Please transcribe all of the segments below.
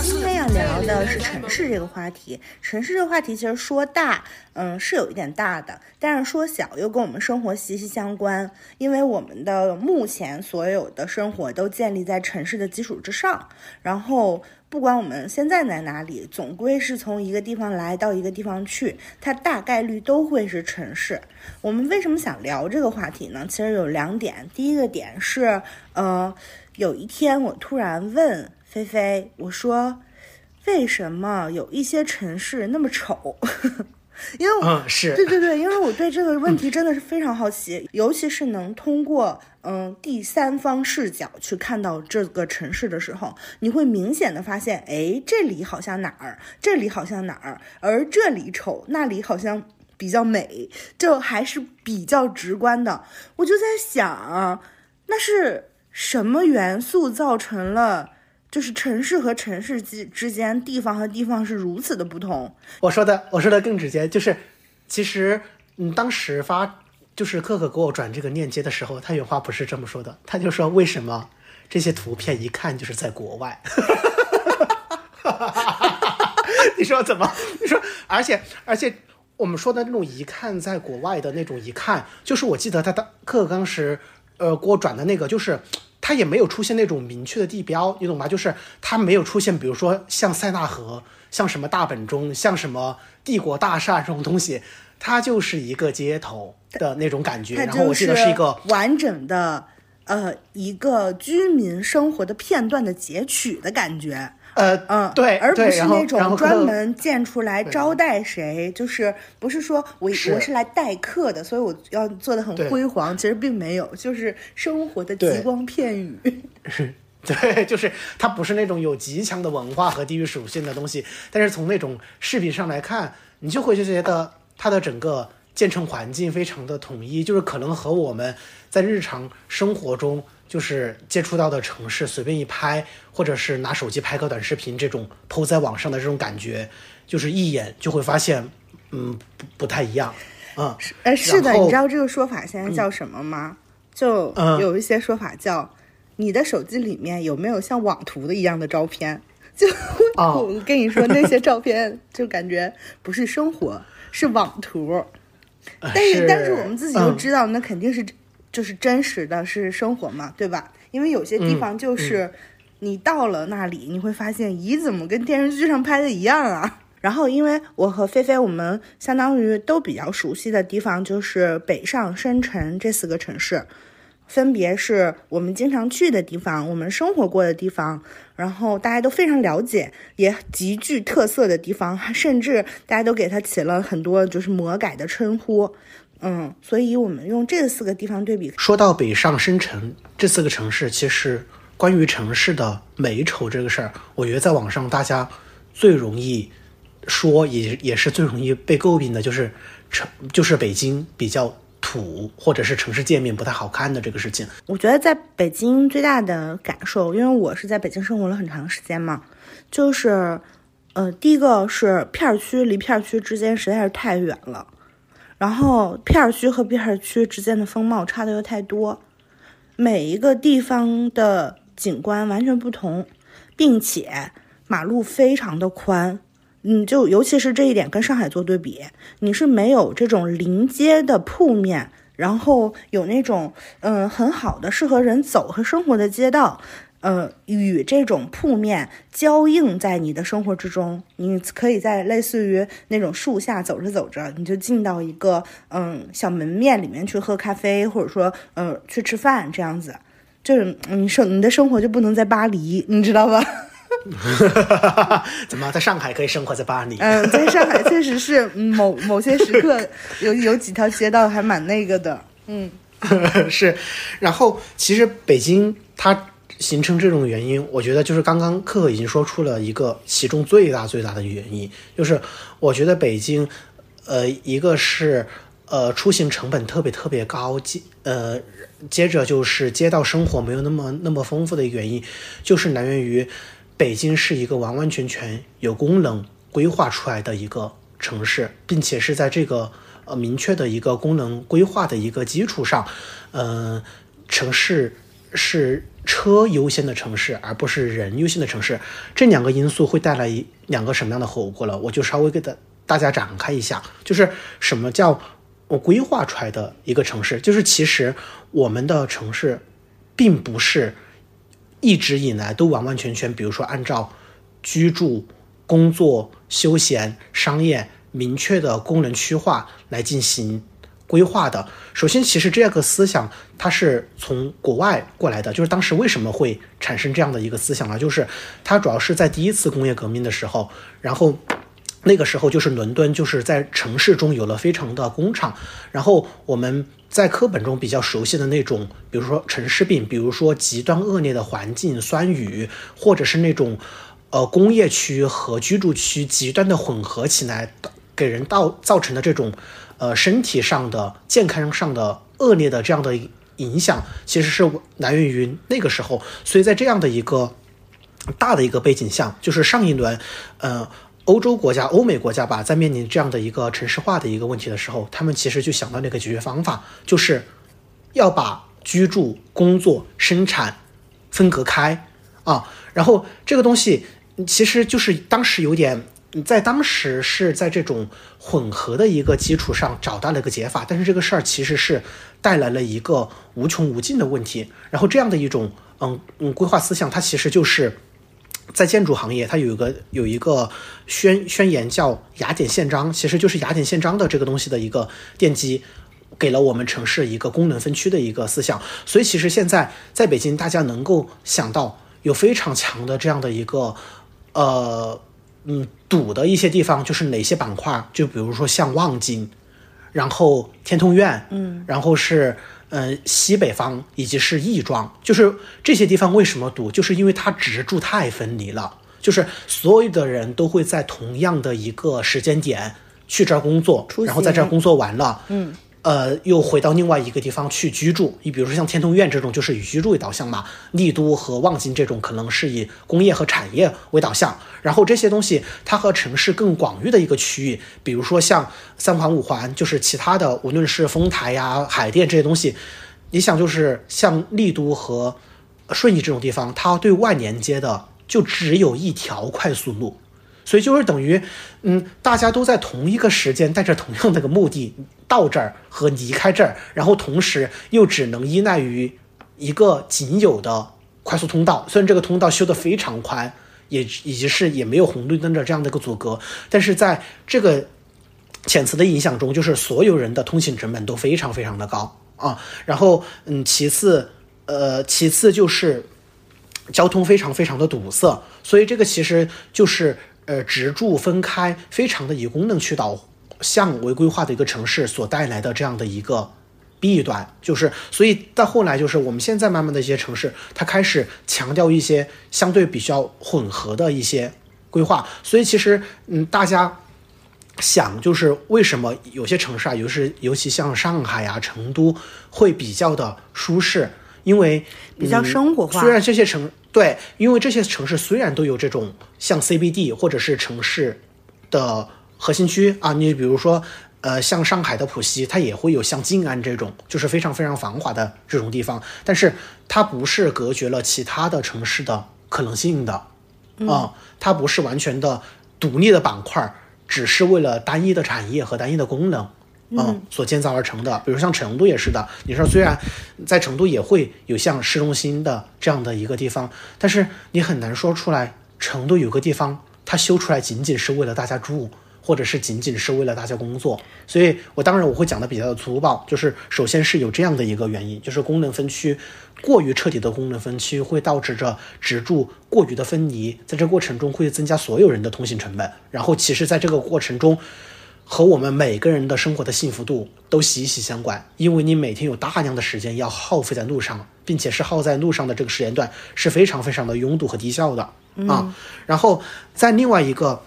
今天要聊的是城市这个话题。城市这个话题其实说大，嗯，是有一点大的，但是说小又跟我们生活息息相关。因为我们的目前所有的生活都建立在城市的基础之上，然后不管我们现在在哪里，总归是从一个地方来到一个地方去，它大概率都会是城市。我们为什么想聊这个话题呢？其实有两点，第一个点是，呃。有一天，我突然问菲菲：“我说，为什么有一些城市那么丑？因为嗯是对对对，因为我对这个问题真的是非常好奇，尤其是能通过嗯第三方视角去看到这个城市的时候，你会明显的发现，哎，这里好像哪儿，这里好像哪儿，而这里丑，那里好像比较美，就还是比较直观的。我就在想，那是。什么元素造成了就是城市和城市之之间，地方和地方是如此的不同？我说的，我说的更直接，就是其实嗯，当时发就是可可给我转这个链接的时候，他原话不是这么说的，他就说为什么这些图片一看就是在国外？你说怎么？你说，而且而且我们说的那种一看在国外的那种一看，就是我记得他当可可当时呃给我转的那个就是。它也没有出现那种明确的地标，你懂吗？就是它没有出现，比如说像塞纳河、像什么大本钟、像什么帝国大厦这种东西，它就是一个街头的那种感觉。然后我记得是一个完整的，呃，一个居民生活的片段的截取的感觉。呃嗯，对，而不是那种专门建出来招待谁，就是不是说我我是来待客的，所以我要做的很辉煌。其实并没有，就是生活的极光片语。对，就是它不是那种有极强的文化和地域属性的东西，但是从那种视频上来看，你就会就觉得它的整个建成环境非常的统一，就是可能和我们在日常生活中。就是接触到的城市，随便一拍，或者是拿手机拍个短视频，这种抛在网上的这种感觉，就是一眼就会发现，嗯，不不太一样，嗯，呃，是的，你知道这个说法现在叫什么吗？就有一些说法叫，你的手机里面有没有像网图的一样的照片？就我跟你说，那些照片就感觉不是生活，是网图，但是但是我们自己又知道，那肯定是。就是真实的是生活嘛，对吧？因为有些地方就是你到了那里，你会发现，咦，怎么跟电视剧上拍的一样啊？然后，因为我和菲菲，我们相当于都比较熟悉的地方就是北上深成这四个城市，分别是我们经常去的地方，我们生活过的地方，然后大家都非常了解，也极具特色的地方，甚至大家都给它起了很多就是魔改的称呼。嗯，所以我们用这四个地方对比。说到北上深城这四个城市，其实关于城市的美丑这个事儿，我觉得在网上大家最容易说，也也是最容易被诟病的，就是城就是北京比较土，或者是城市界面不太好看的这个事情。我觉得在北京最大的感受，因为我是在北京生活了很长时间嘛，就是呃，第一个是片区离片区之间实在是太远了。然后片区和片区之间的风貌差的又太多，每一个地方的景观完全不同，并且马路非常的宽，嗯，就尤其是这一点跟上海做对比，你是没有这种临街的铺面，然后有那种嗯很好的适合人走和生活的街道。呃，与这种铺面交映在你的生活之中，你可以在类似于那种树下走着走着，你就进到一个嗯小门面里面去喝咖啡，或者说呃去吃饭这样子，就是你生你的生活就不能在巴黎，你知道吧？怎么在上海可以生活在巴黎？嗯，在上海确实是某某些时刻有有几条街道还蛮那个的，嗯。是，然后其实北京它形成这种原因，我觉得就是刚刚可可已经说出了一个其中最大最大的原因，就是我觉得北京，呃，一个是呃出行成本特别特别高，接呃接着就是街道生活没有那么那么丰富的一个原因，就是来源于北京是一个完完全全有功能规划出来的一个城市，并且是在这个。呃，明确的一个功能规划的一个基础上，呃，城市是车优先的城市，而不是人优先的城市。这两个因素会带来两个什么样的后果了？我就稍微给大大家展开一下，就是什么叫我规划出来的一个城市？就是其实我们的城市并不是一直以来都完完全全，比如说按照居住、工作、休闲、商业。明确的功能区划来进行规划的。首先，其实这个思想它是从国外过来的，就是当时为什么会产生这样的一个思想呢？就是它主要是在第一次工业革命的时候，然后 那个时候就是伦敦就是在城市中有了非常的工厂，然后我们在课本中比较熟悉的那种，比如说城市病，比如说极端恶劣的环境、酸雨，或者是那种呃工业区和居住区极端的混合起来。给人造造成的这种，呃，身体上的健康上的恶劣的这样的影响，其实是来源于那个时候。所以在这样的一个大的一个背景下，就是上一轮，呃，欧洲国家、欧美国家吧，在面临这样的一个城市化的一个问题的时候，他们其实就想到那个解决方法，就是要把居住、工作、生产分隔开啊。然后这个东西其实就是当时有点。在当时是在这种混合的一个基础上找到了一个解法，但是这个事儿其实是带来了一个无穷无尽的问题。然后这样的一种嗯嗯规划思想，它其实就是在建筑行业，它有一个有一个宣宣言叫雅典宪章，其实就是雅典宪章的这个东西的一个奠基，给了我们城市一个功能分区的一个思想。所以其实现在在北京，大家能够想到有非常强的这样的一个呃。嗯，堵的一些地方就是哪些板块？就比如说像望京，然后天通苑，嗯，然后是呃西北方以及是亦庄，就是这些地方为什么堵？就是因为它直住太分离了，就是所有的人都会在同样的一个时间点去这儿工作，然后在这儿工作完了，嗯。呃，又回到另外一个地方去居住。你比如说像天通苑这种，就是以居住为导向嘛；丽都和望京这种，可能是以工业和产业为导向。然后这些东西，它和城市更广域的一个区域，比如说像三环、五环，就是其他的，无论是丰台呀、海淀这些东西，你想，就是像丽都和顺义这种地方，它对外连接的就只有一条快速路。所以就是等于，嗯，大家都在同一个时间带着同样的个目的到这儿和离开这儿，然后同时又只能依赖于一个仅有的快速通道。虽然这个通道修得非常宽，也以及是也没有红绿灯的这样的一个阻隔，但是在这个浅词的影响中，就是所有人的通行成本都非常非常的高啊。然后，嗯，其次，呃，其次就是交通非常非常的堵塞，所以这个其实就是。呃，直住分开，非常的以功能去导向为规划的一个城市所带来的这样的一个弊端，就是所以到后来就是我们现在慢慢的一些城市，它开始强调一些相对比较混合的一些规划，所以其实嗯，大家想就是为什么有些城市啊，尤其尤其像上海啊、成都会比较的舒适，因为比较生活化，虽然这些城。对，因为这些城市虽然都有这种像 CBD 或者是城市的核心区啊，你比如说，呃，像上海的浦西，它也会有像静安这种，就是非常非常繁华的这种地方，但是它不是隔绝了其他的城市的可能性的，啊，它不是完全的独立的板块，只是为了单一的产业和单一的功能。嗯，所建造而成的，比如像成都也是的。你说虽然在成都也会有像市中心的这样的一个地方，但是你很难说出来，成都有个地方它修出来仅仅是为了大家住，或者是仅仅是为了大家工作。所以我当然我会讲的比较的粗暴，就是首先是有这样的一个原因，就是功能分区过于彻底的功能分区会导致着直住过于的分离，在这过程中会增加所有人的通行成本。然后其实在这个过程中。和我们每个人的生活的幸福度都息息相关，因为你每天有大量的时间要耗费在路上，并且是耗在路上的这个时间段是非常非常的拥堵和低效的啊。然后在另外一个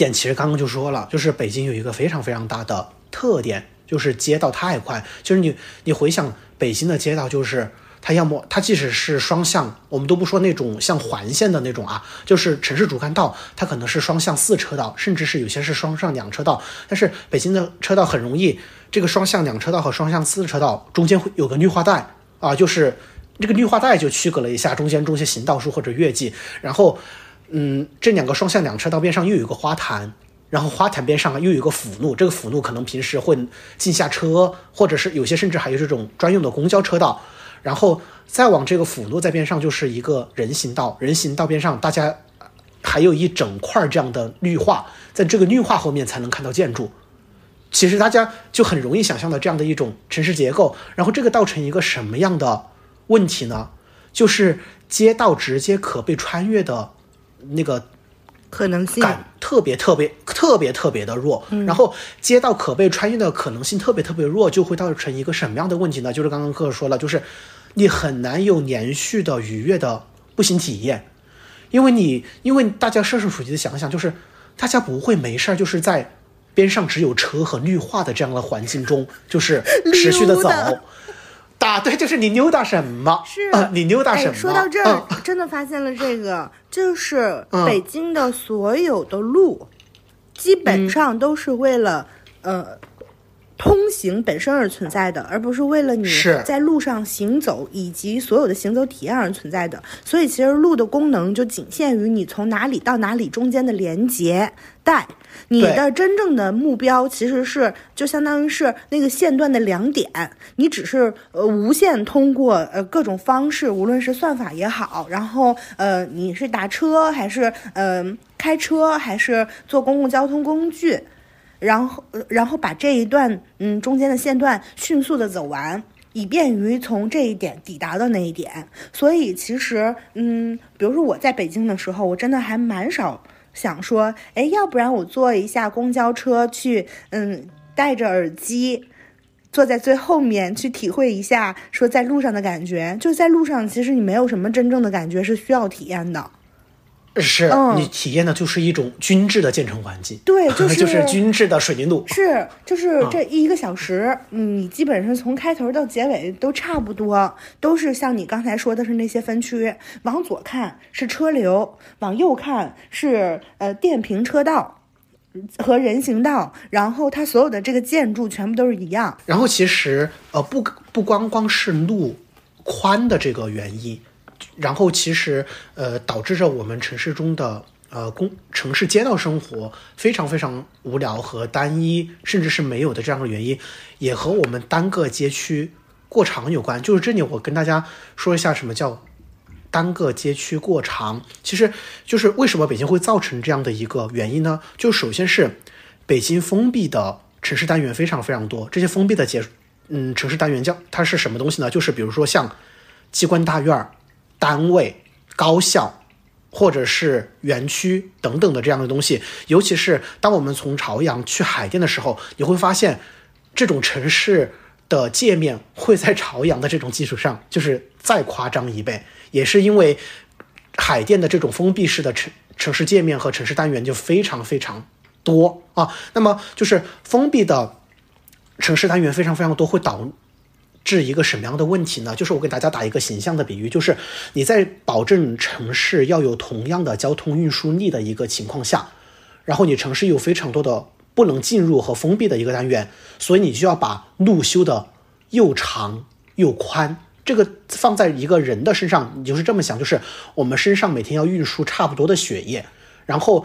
点，其实刚刚就说了，就是北京有一个非常非常大的特点，就是街道太宽。就是你你回想北京的街道，就是它要么它即使是双向，我们都不说那种像环线的那种啊，就是城市主干道，它可能是双向四车道，甚至是有些是双向两车道。但是北京的车道很容易，这个双向两车道和双向四车道中间会有个绿化带啊，就是这个绿化带就区隔了一下中间种些行道树或者月季，然后嗯，这两个双向两车道边上又有一个花坛。然后花坛边上又有个辅路，这个辅路可能平时会进下车，或者是有些甚至还有这种专用的公交车道。然后再往这个辅路在边上就是一个人行道，人行道边上大家还有一整块这样的绿化，在这个绿化后面才能看到建筑。其实大家就很容易想象到这样的一种城市结构。然后这个造成一个什么样的问题呢？就是街道直接可被穿越的那个可能性。感特别特别特别特别的弱，然后街道可被穿越的可能性特别特别弱，就会造成一个什么样的问题呢？就是刚刚哥说了，就是你很难有连续的愉悦的步行体验，因为你因为大家设身处地的想想，就是大家不会没事儿就是在边上只有车和绿化的这样的环境中，就是 持续的走答对，就是你溜达什么？是呃，你溜达什么？哎、说到这儿，嗯真的发现了这个，就是嗯北京的所有的路，基本上都是为了、呃通行本身而存在的，而不是为了你在路上行走以及所有的行走体验而存在的。所以，其实路的功能就仅限于你从哪里到哪里中间的连接带。你的真正的目标其实是就相当于是那个线段的两点，你只是呃无限通过呃各种方式，无论是算法也好，然后呃你是打车还是呃开车还是坐公共交通工具，然后然后把这一段嗯中间的线段迅速的走完。以便于从这一点抵达到那一点，所以其实，嗯，比如说我在北京的时候，我真的还蛮少想说，哎，要不然我坐一下公交车去，嗯，戴着耳机，坐在最后面去体会一下说在路上的感觉。就在路上，其实你没有什么真正的感觉是需要体验的。是、嗯你体验的就是一种均质的建成环境，对 就是就是均质的水泥路。是，就是这一个小时，嗯，你基本上从开头到结尾都差不多，都是像你刚才说的是那些分区，往左看是车流，往右看是呃电瓶车道和人行道，然后它所有的这个建筑全部都是一样。然后其实呃不不光光是路宽的这个原因，然后其实呃导致着我们城市中的呃公城市街道生活非常非常无聊和单一，甚至是没有的这样的原因，也和我们单个街区过长有关。就是这里我跟大家说一下什么叫。单个街区过长，其实就是为什么北京会造成这样的一个原因呢？就首先是北京封闭的城市单元非常非常多，这些封闭的街，嗯，城市单元叫它是什么东西呢？就是比如说像机关大院、单位、高校，或者是园区等等的这样的东西。尤其是当我们从朝阳去海淀的时候，你会发现这种城市的界面会在朝阳的这种基础上，就是再夸张一倍，也是因为海淀的这种封闭式的城城市界面和城市单元就非常非常多啊。那么就是封闭的城市单元非常非常多，会导治一个什么样的问题呢？就是我给大家打一个形象的比喻，就是你在保证城市要有同样的交通运输力的一个情况下，然后你城市有非常多的不能进入和封闭的一个单元，所以你就要把路修的又长又宽。这个放在一个人的身上，你就是这么想，就是我们身上每天要运输差不多的血液，然后，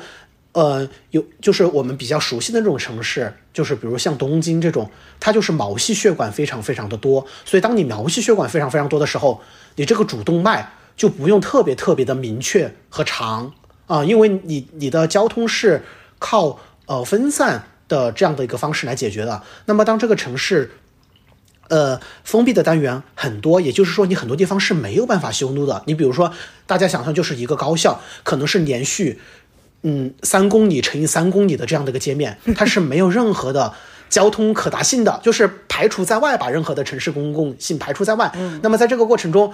呃，有就是我们比较熟悉的那种城市，就是比如像东京这种，它就是毛细血管非常非常的多，所以当你毛细血管非常非常多的时候，你这个主动脉就不用特别特别的明确和长啊、因为你你的交通是靠呃分散的这样的一个方式来解决的。那么当这个城市呃，封闭的单元很多，也就是说，你很多地方是没有办法修路的。你比如说，大家想象就是一个高校，可能是连续嗯三公里乘以三公里的这样的一个界面，它是没有任何的。交通可达性的，就是排除在外，把任何的城市公共性排除在外。嗯，那么在这个过程中，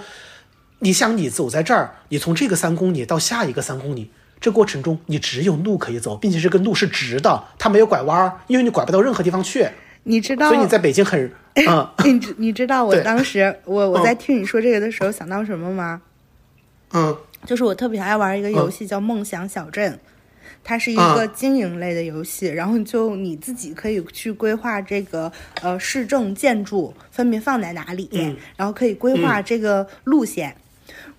你想你走在这儿，你从这个三公里到下一个三公里，这过程中你只有路可以走，并且这个路是直的，它没有拐弯儿，因为你拐不到任何地方去。你知道？所以你在北京很，嗯，你知你知道我当时我我在听你说这个的时候想到什么吗？嗯，就是我特别爱玩一个游戏叫《梦想小镇》。它是一个经营类的游戏，然后就你自己可以去规划这个呃市政建筑分别放在哪里，然后可以规划这个路线。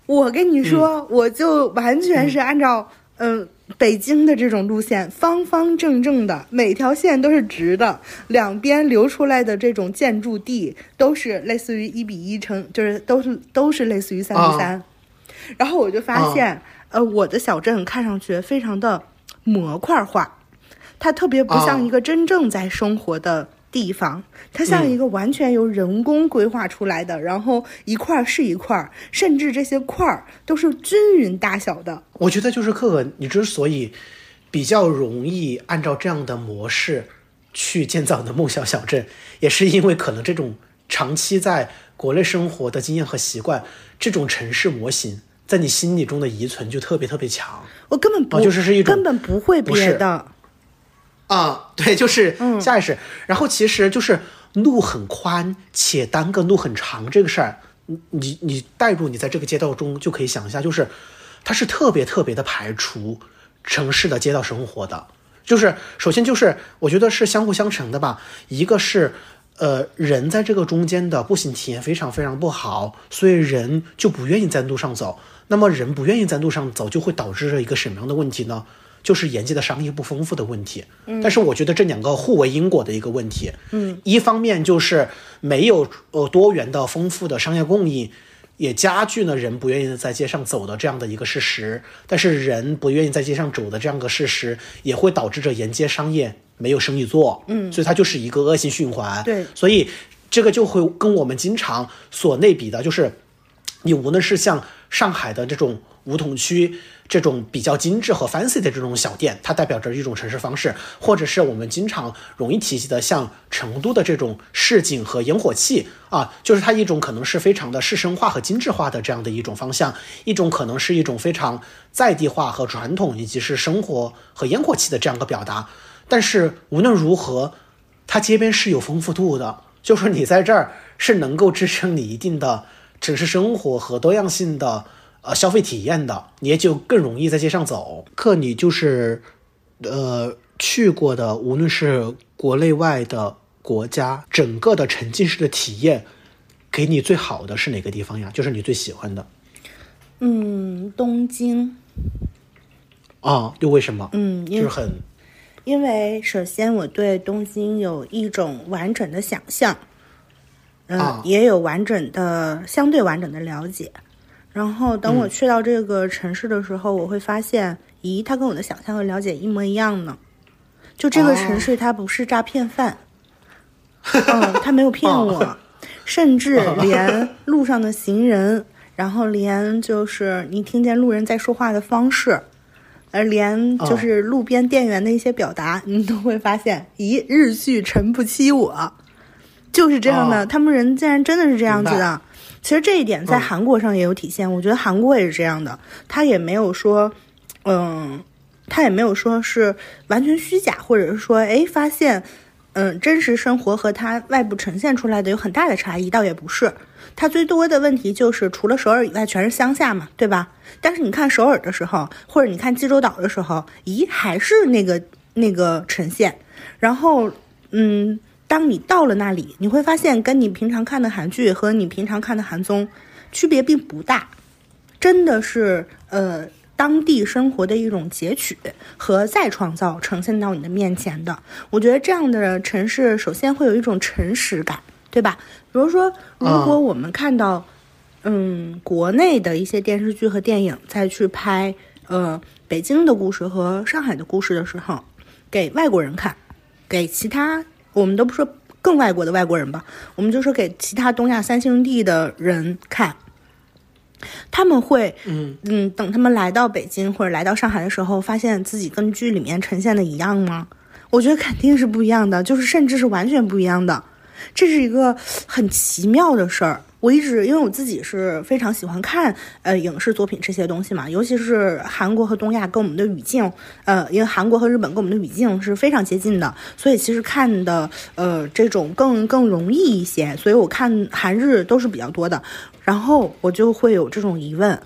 我跟你说，我就完全是按照嗯北京的这种路线，方方正正的，每条线都是直的，两边留出来的这种建筑地都是类似于一比一乘，就是都是都是类似于三比三。然后我就发现，呃，我的小镇看上去非常的。模块化，它特别不像一个真正在生活的地方，它像一个完全由人工规划出来的，然后一块是一块，甚至这些块儿都是均匀大小的。我觉得就是可可，你之所以比较容易按照这样的模式去建造你的梦想小镇，也是因为可能这种长期在国内生活的经验和习惯，这种城市模型。在你心里中的遗存就特别特别强，我根本不就是是一种根本不会别的，啊，对，就是下意识。然后其实就是路很宽且单个路很长这个事儿，你你你带入你在这个街道中就可以想一下，就是它是特别特别的排除城市的街道生活的，就是首先就是我觉得是相互相成的吧，一个是。呃，人在这个中间的步行体验非常非常不好，所以人就不愿意在路上走。那么人不愿意在路上走，就会导致一个什么样的问题呢？就是沿街的商业不丰富的问题。嗯，但是我觉得这两个互为因果的一个问题。嗯，一方面就是没有呃多元的丰富的商业供应。也加剧了人不愿意在街上走的这样的一个事实，但是人不愿意在街上走的这样个事实，也会导致着沿街商业没有生意做，嗯，所以它就是一个恶性循环。对，所以这个就会跟我们经常所类比的，就是你无论是像上海的这种梧桐区。这种比较精致和 fancy 的这种小店，它代表着一种城市方式，或者是我们经常容易提及的，像成都的这种市井和烟火气啊，就是它一种可能是非常的市生化和精致化的这样的一种方向，一种可能是一种非常在地化和传统以及是生活和烟火气的这样一个表达。但是无论如何，它街边是有丰富度的，就是你在这儿是能够支撑你一定的城市生活和多样性的。呃，消费体验的，你也就更容易在街上走。可你就是，呃，去过的，无论是国内外的国家，整个的沉浸式的体验，给你最好的是哪个地方呀？就是你最喜欢的。嗯，东京。啊，又为什么？嗯，就是很，因为首先我对东京有一种完整的想象，嗯，也有完整的、相对完整的了解。然后等我去到这个城市的时候，我会发现，咦，它跟我的想象和了解一模一样呢。就这个城市，它不是诈骗犯，嗯，他没有骗我，甚至 连路上的行人，然后连就是你听见路人在说话的方式，呃，连就是路边店员的一些表达，你都会发现，咦，日剧诚不欺我，就是这样的，他们人竟然真的是这样子的。其实这一点在韩国上也有体现，我觉得韩国也是这样的，他也没有说，嗯，他也没有说是完全虚假，或者是说，哎，发现，嗯，真实生活和他外部呈现出来的有很大的差异，倒也不是，他最多的问题就是除了首尔以外全是乡下嘛，对吧？但是你看首尔的时候，或者你看济州岛的时候，咦，还是那个那个呈现，然后，嗯。当你到了那里，你会发现跟你平常看的韩剧和你平常看的韩综区别并不大，真的是呃当地生活的一种截取和再创造呈现到你的面前的。我觉得这样的城市首先会有一种诚实感，对吧？比如说，如果我们看到嗯国内的一些电视剧和电影再去拍呃北京的故事和上海的故事的时候，给外国人看，给其他。我们都不说更外国的外国人吧，我们就说给其他东亚三兄弟的人看，他们会，嗯嗯，等他们来到北京或者来到上海的时候，发现自己跟剧里面呈现的一样吗？我觉得肯定是不一样的，就是甚至是完全不一样的。这是一个很奇妙的事儿。我一直因为我自己是非常喜欢看呃影视作品这些东西嘛，尤其是韩国和东亚跟我们的语境，呃，因为韩国和日本跟我们的语境是非常接近的，所以其实看的呃这种更更容易一些，所以我看韩日都是比较多的。然后我就会有这种疑问：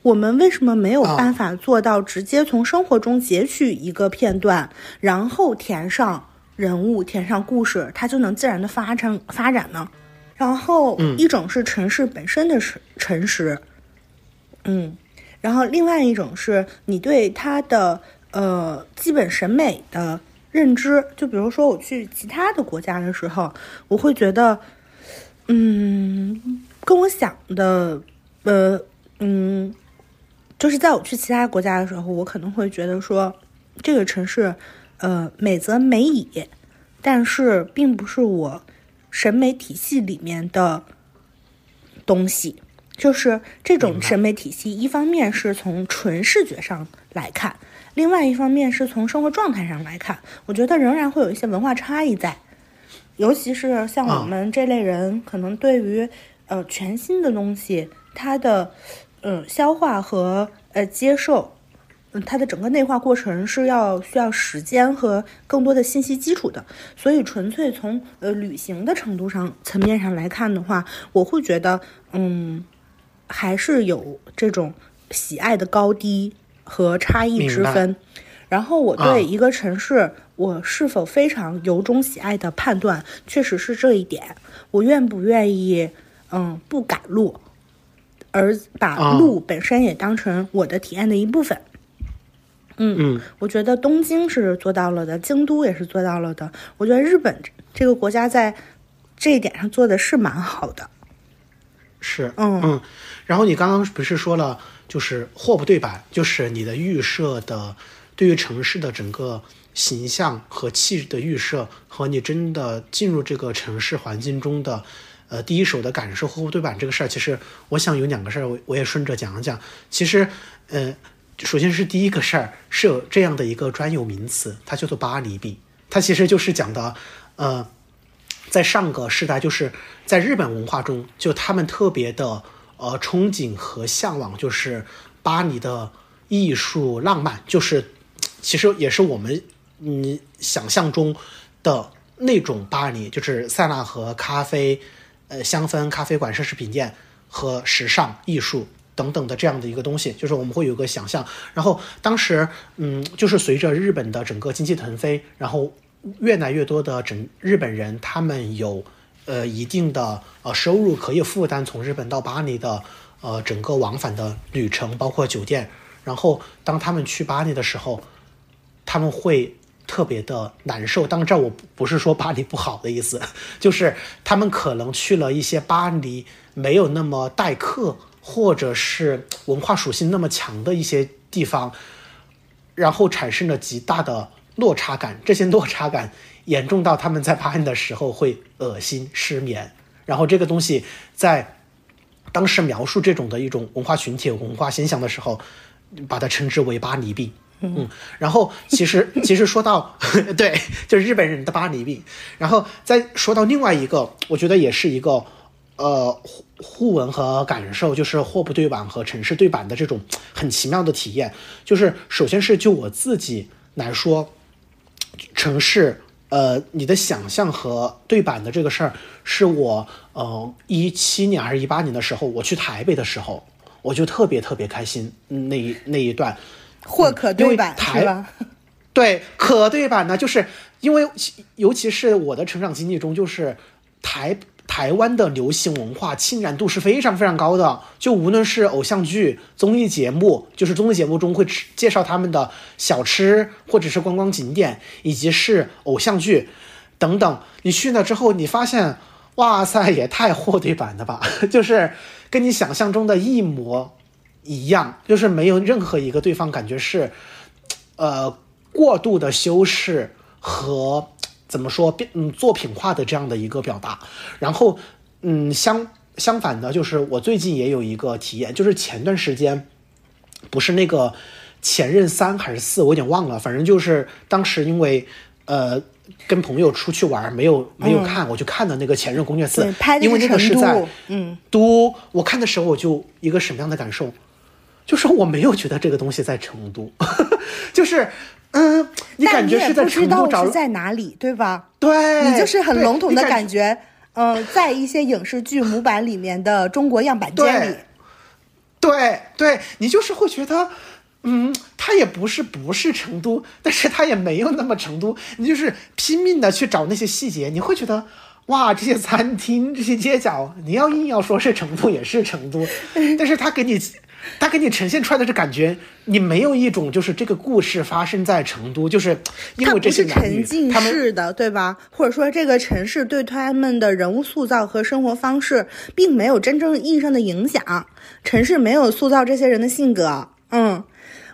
我们为什么没有办法做到直接从生活中截取一个片段，然后填上人物、填上故事，它就能自然的发生发展呢？然后一种是城市本身的诚诚实，嗯，然后另外一种是你对它的呃基本审美的认知。就比如说我去其他的国家的时候，我会觉得，嗯，跟我想的，呃，嗯，就是在我去其他国家的时候，我可能会觉得说这个城市，呃，美则美矣，但是并不是我。审美体系里面的东西，就是这种审美体系。一方面是从纯视觉上来看，另外一方面是从生活状态上来看。我觉得仍然会有一些文化差异在，尤其是像我们这类人，可能对于呃全新的东西，它的嗯消化和呃接受。嗯，它的整个内化过程是要需要时间和更多的信息基础的，所以纯粹从呃旅行的程度上层面上来看的话，我会觉得，嗯，还是有这种喜爱的高低和差异之分。然后我对一个城市，我是否非常由衷喜爱的判断，确实是这一点。我愿不愿意，嗯，不赶路，而把路本身也当成我的体验的一部分。嗯嗯嗯，我觉得东京是做到了的，京都也是做到了的。我觉得日本这个国家在这一点上做的是蛮好的。是，嗯嗯。然后你刚刚不是说了，就是货不对版，就是你的预设的对于城市的整个形象和气质的预设，和你真的进入这个城市环境中的呃第一手的感受货不对版这个事儿，其实我想有两个事儿，我我也顺着讲讲。其实，呃。首先是第一个事儿，是有这样的一个专有名词，它叫做巴黎币。它其实就是讲的，呃，在上个时代，就是在日本文化中，就他们特别的呃憧憬和向往，就是巴黎的艺术浪漫，就是其实也是我们嗯想象中的那种巴黎，就是塞纳河咖啡、呃香氛咖啡馆、奢侈品店和时尚艺术。等等的这样的一个东西，就是我们会有个想象。然后当时，嗯，就是随着日本的整个经济腾飞，然后越来越多的整日本人，他们有呃一定的呃收入，可以负担从日本到巴黎的呃整个往返的旅程，包括酒店。然后当他们去巴黎的时候，他们会特别的难受。当然，这我不是说巴黎不好的意思，就是他们可能去了一些巴黎没有那么待客。或者是文化属性那么强的一些地方，然后产生了极大的落差感。这些落差感严重到他们在办案的时候会恶心、失眠。然后这个东西在当时描述这种的一种文化群体、文化现象的时候，把它称之为“巴黎病”。嗯，然后其实其实说到 对，就是日本人的巴黎病。然后再说到另外一个，我觉得也是一个。呃，互互文和感受就是货不对版和城市对版的这种很奇妙的体验。就是首先是就我自己来说，城市呃，你的想象和对版的这个事儿，是我呃一七年还是一八年的时候，我去台北的时候，我就特别特别开心。那一那一段，或可对版是吧？对，可对版呢，就是因为尤其是我的成长经历中，就是台。台湾的流行文化浸染度是非常非常高的，就无论是偶像剧、综艺节目，就是综艺节目中会介绍他们的小吃或者是观光景点，以及是偶像剧等等。你去了之后，你发现，哇塞，也太货对版了吧！就是跟你想象中的一模一样，就是没有任何一个对方感觉是，呃，过度的修饰和。怎么说变嗯作品化的这样的一个表达，然后嗯相相反的，就是我最近也有一个体验，就是前段时间，不是那个前任三还是四，我有点忘了，反正就是当时因为呃跟朋友出去玩，没有没有看，我就看的那个前任攻略四因为那个是在，嗯，都，我看的时候我就一个什么样的感受，就是我没有觉得这个东西在成都，就是嗯，你但你也感觉是在不知道是成都找了，在哪里，对吧？对，你就是很笼统的感觉，嗯、在一些影视剧模板里面的中国样板间里对，对对，你就是会觉得，嗯，它也不是不是成都，但是它也没有那么成都，你就是拼命的去找那些细节，你会觉得。哇，这些餐厅、这些街角，你要硬要说是成都，也是成都，但是他给你，它给你呈现出来的这感觉，你没有一种就是这个故事发生在成都，就是因为这些男女沉浸他们式的，对吧？或者说这个城市对他们的人物塑造和生活方式，并没有真正意义上的影响，城市没有塑造这些人的性格。嗯，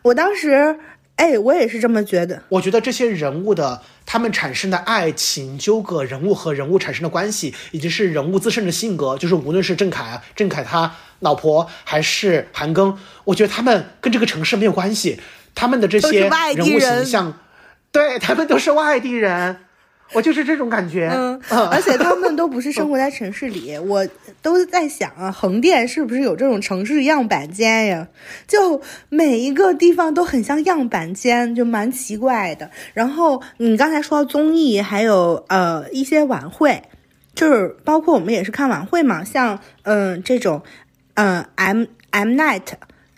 我当时，哎，我也是这么觉得。我觉得这些人物的他们产生的爱情纠葛，人物和人物产生的关系，以及是人物自身的性格，就是无论是郑恺、郑恺他老婆还是韩庚，我觉得他们跟这个城市没有关系，他们的这都些人。物人形象，对他们都是外地人，我就是这种感觉。嗯，而且他们都不是生活 在城市里，我都在想啊，横店是不是有这种城市样板间呀？就每一个地方都很像样板间，就蛮奇怪的。然后你刚才说到综艺，还有呃一些晚会，就是包括我们也是看晚会嘛，像嗯、呃这种嗯、呃 M M Night。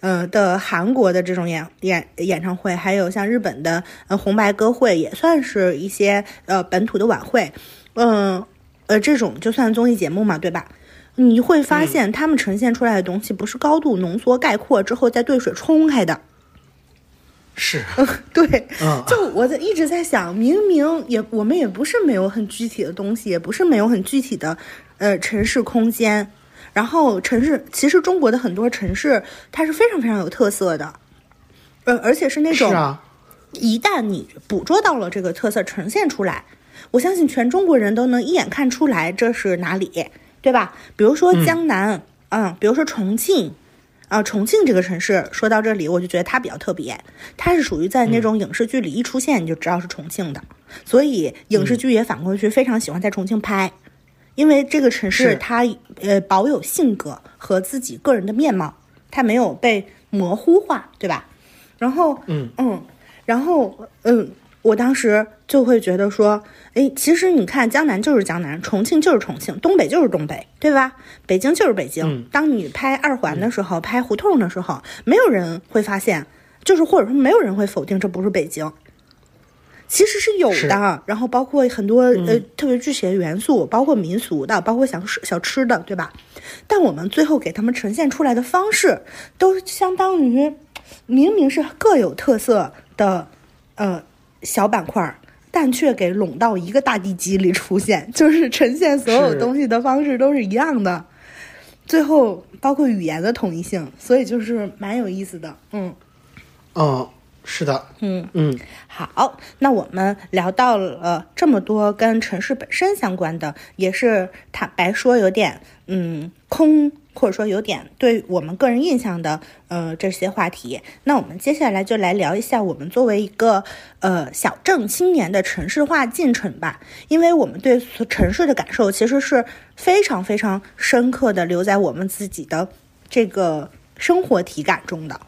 呃的韩国的这种演演演唱会，还有像日本的呃红白歌会，也算是一些呃本土的晚会，嗯呃这种就算综艺节目嘛，对吧？你会发现他们呈现出来的东西不是高度浓缩概括之后再兑水冲开的，是，对，嗯，就我在一直在想，明明也我们也不是没有很具体的东西，也不是没有很具体的呃城市空间。然后城市其实中国的很多城市它是非常非常有特色的，呃，而且是那种是啊，一旦你捕捉到了这个特色呈现出来，我相信全中国人都能一眼看出来这是哪里，对吧？比如说江南，嗯比如说重庆。啊，重庆这个城市，说到这里，我就觉得它比较特别，它是属于在那种影视剧里一出现你就知道是重庆的，所以影视剧也反过去非常喜欢在重庆拍，因为这个城市它呃保有性格和自己个人的面貌，它没有被模糊化，对吧？然后嗯嗯，然后嗯，我当时就会觉得说，哎，其实你看，江南就是江南，重庆就是重庆，东北就是东北，对吧？北京就是北京。嗯当你拍二环的时候，拍胡同的时候，没有人会发现，就是或者说没有人会否定这不是北京。其实是有的，然后包括很多、呃特别具体的元素，包括民俗的，包括小吃小吃的，对吧？但我们最后给他们呈现出来的方式，都相当于明明是各有特色的呃小板块儿，但却给拢到一个大地基里出现，就是呈现所有东西的方式都是一样的。最后包括语言的统一性，所以就是蛮有意思的。嗯嗯，是的，嗯。嗯好，那我们聊到了这么多跟城市本身相关的，也是坦白说有点嗯空，或者说有点对我们个人印象的呃这些话题。那我们接下来就来聊一下我们作为一个呃小镇青年的城市化进程吧，因为我们对城市的感受其实是非常非常深刻的留在我们自己的这个生活体感中的。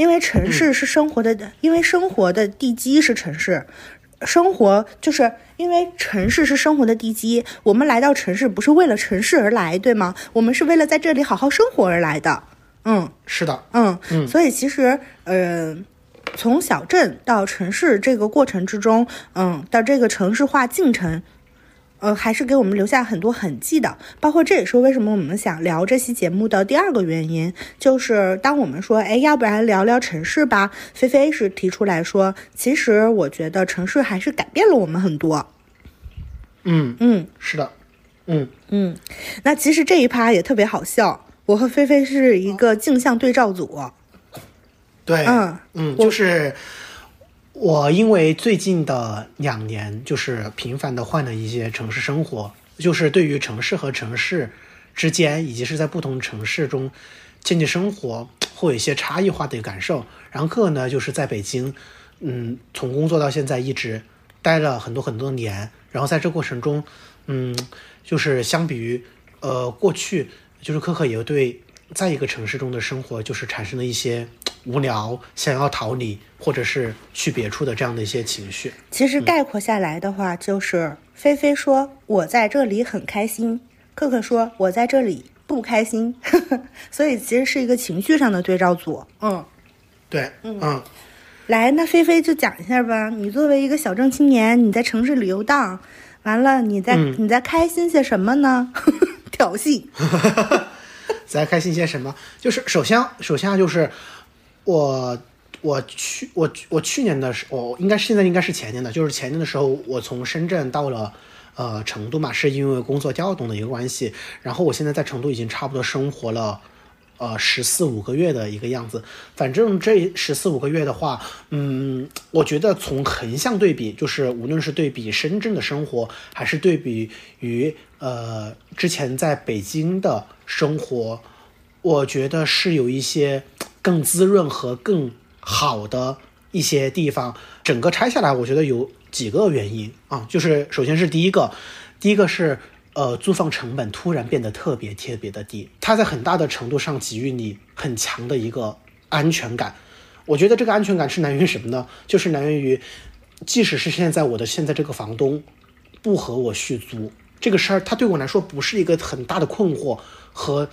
因为城市是生活的，因为生活的地基是城市，生活就是因为城市是生活的地基。我们来到城市不是为了城市而来，对吗？我们是为了在这里好好生活而来的。嗯是的，嗯，嗯所以其实呃，从小镇到城市这个过程之中，嗯，到这个城市化进程。呃，还是给我们留下很多痕迹的，包括这也是为什么我们想聊这期节目的第二个原因，就是当我们说，哎，要不然聊聊城市吧，菲菲是提出来说，其实我觉得城市还是改变了我们很多，嗯嗯是的，嗯。嗯，那其实这一趴也特别好笑，我和菲菲是一个镜像对照组，对，嗯嗯，就是我因为最近的两年，就是频繁的换了一些城市生活，就是对于城市和城市之间，以及是在不同城市中经济生活会有一些差异化的感受。然后可可呢，就是在北京，嗯，从工作到现在一直待了很多很多年，然后在这过程中，嗯，就是相比于呃过去，就是可可也对在一个城市中的生活就是产生了一些无聊，想要逃离或者是去别处的这样的一些情绪。其实概括下来的话，就是菲菲说我在这里很开心，可可说我在这里不开心，所以其实是一个情绪上的对照组。嗯，对，嗯来，那菲菲就讲一下吧。你作为一个小镇青年，你在城市里游荡，完了你在、你在开心些什么呢？挑衅。在开心些什么？就是首先，首先啊，就是我我去我我去年的时候，应该现在应该是前年的，就是前年的时候，我从深圳到了呃成都嘛，是因为工作调动的一个关系。然后我现在在成都已经差不多生活了呃十四五个月的一个样子。反正这十四五个月的话，嗯，我觉得从横向对比，就是无论是对比深圳的生活，还是对比于呃之前在北京的生活，我觉得是有一些更滋润和更好的一些地方。整个拆下来，我觉得有几个原因啊，就是首先是第一个，第一个是呃租房成本突然变得特别特别的低，它在很大的程度上给予你很强的一个安全感。我觉得这个安全感是来源于什么呢？就是来源于，即使是现在我的现在这个房东不和我续租这个事儿，它对我来说不是一个很大的困惑和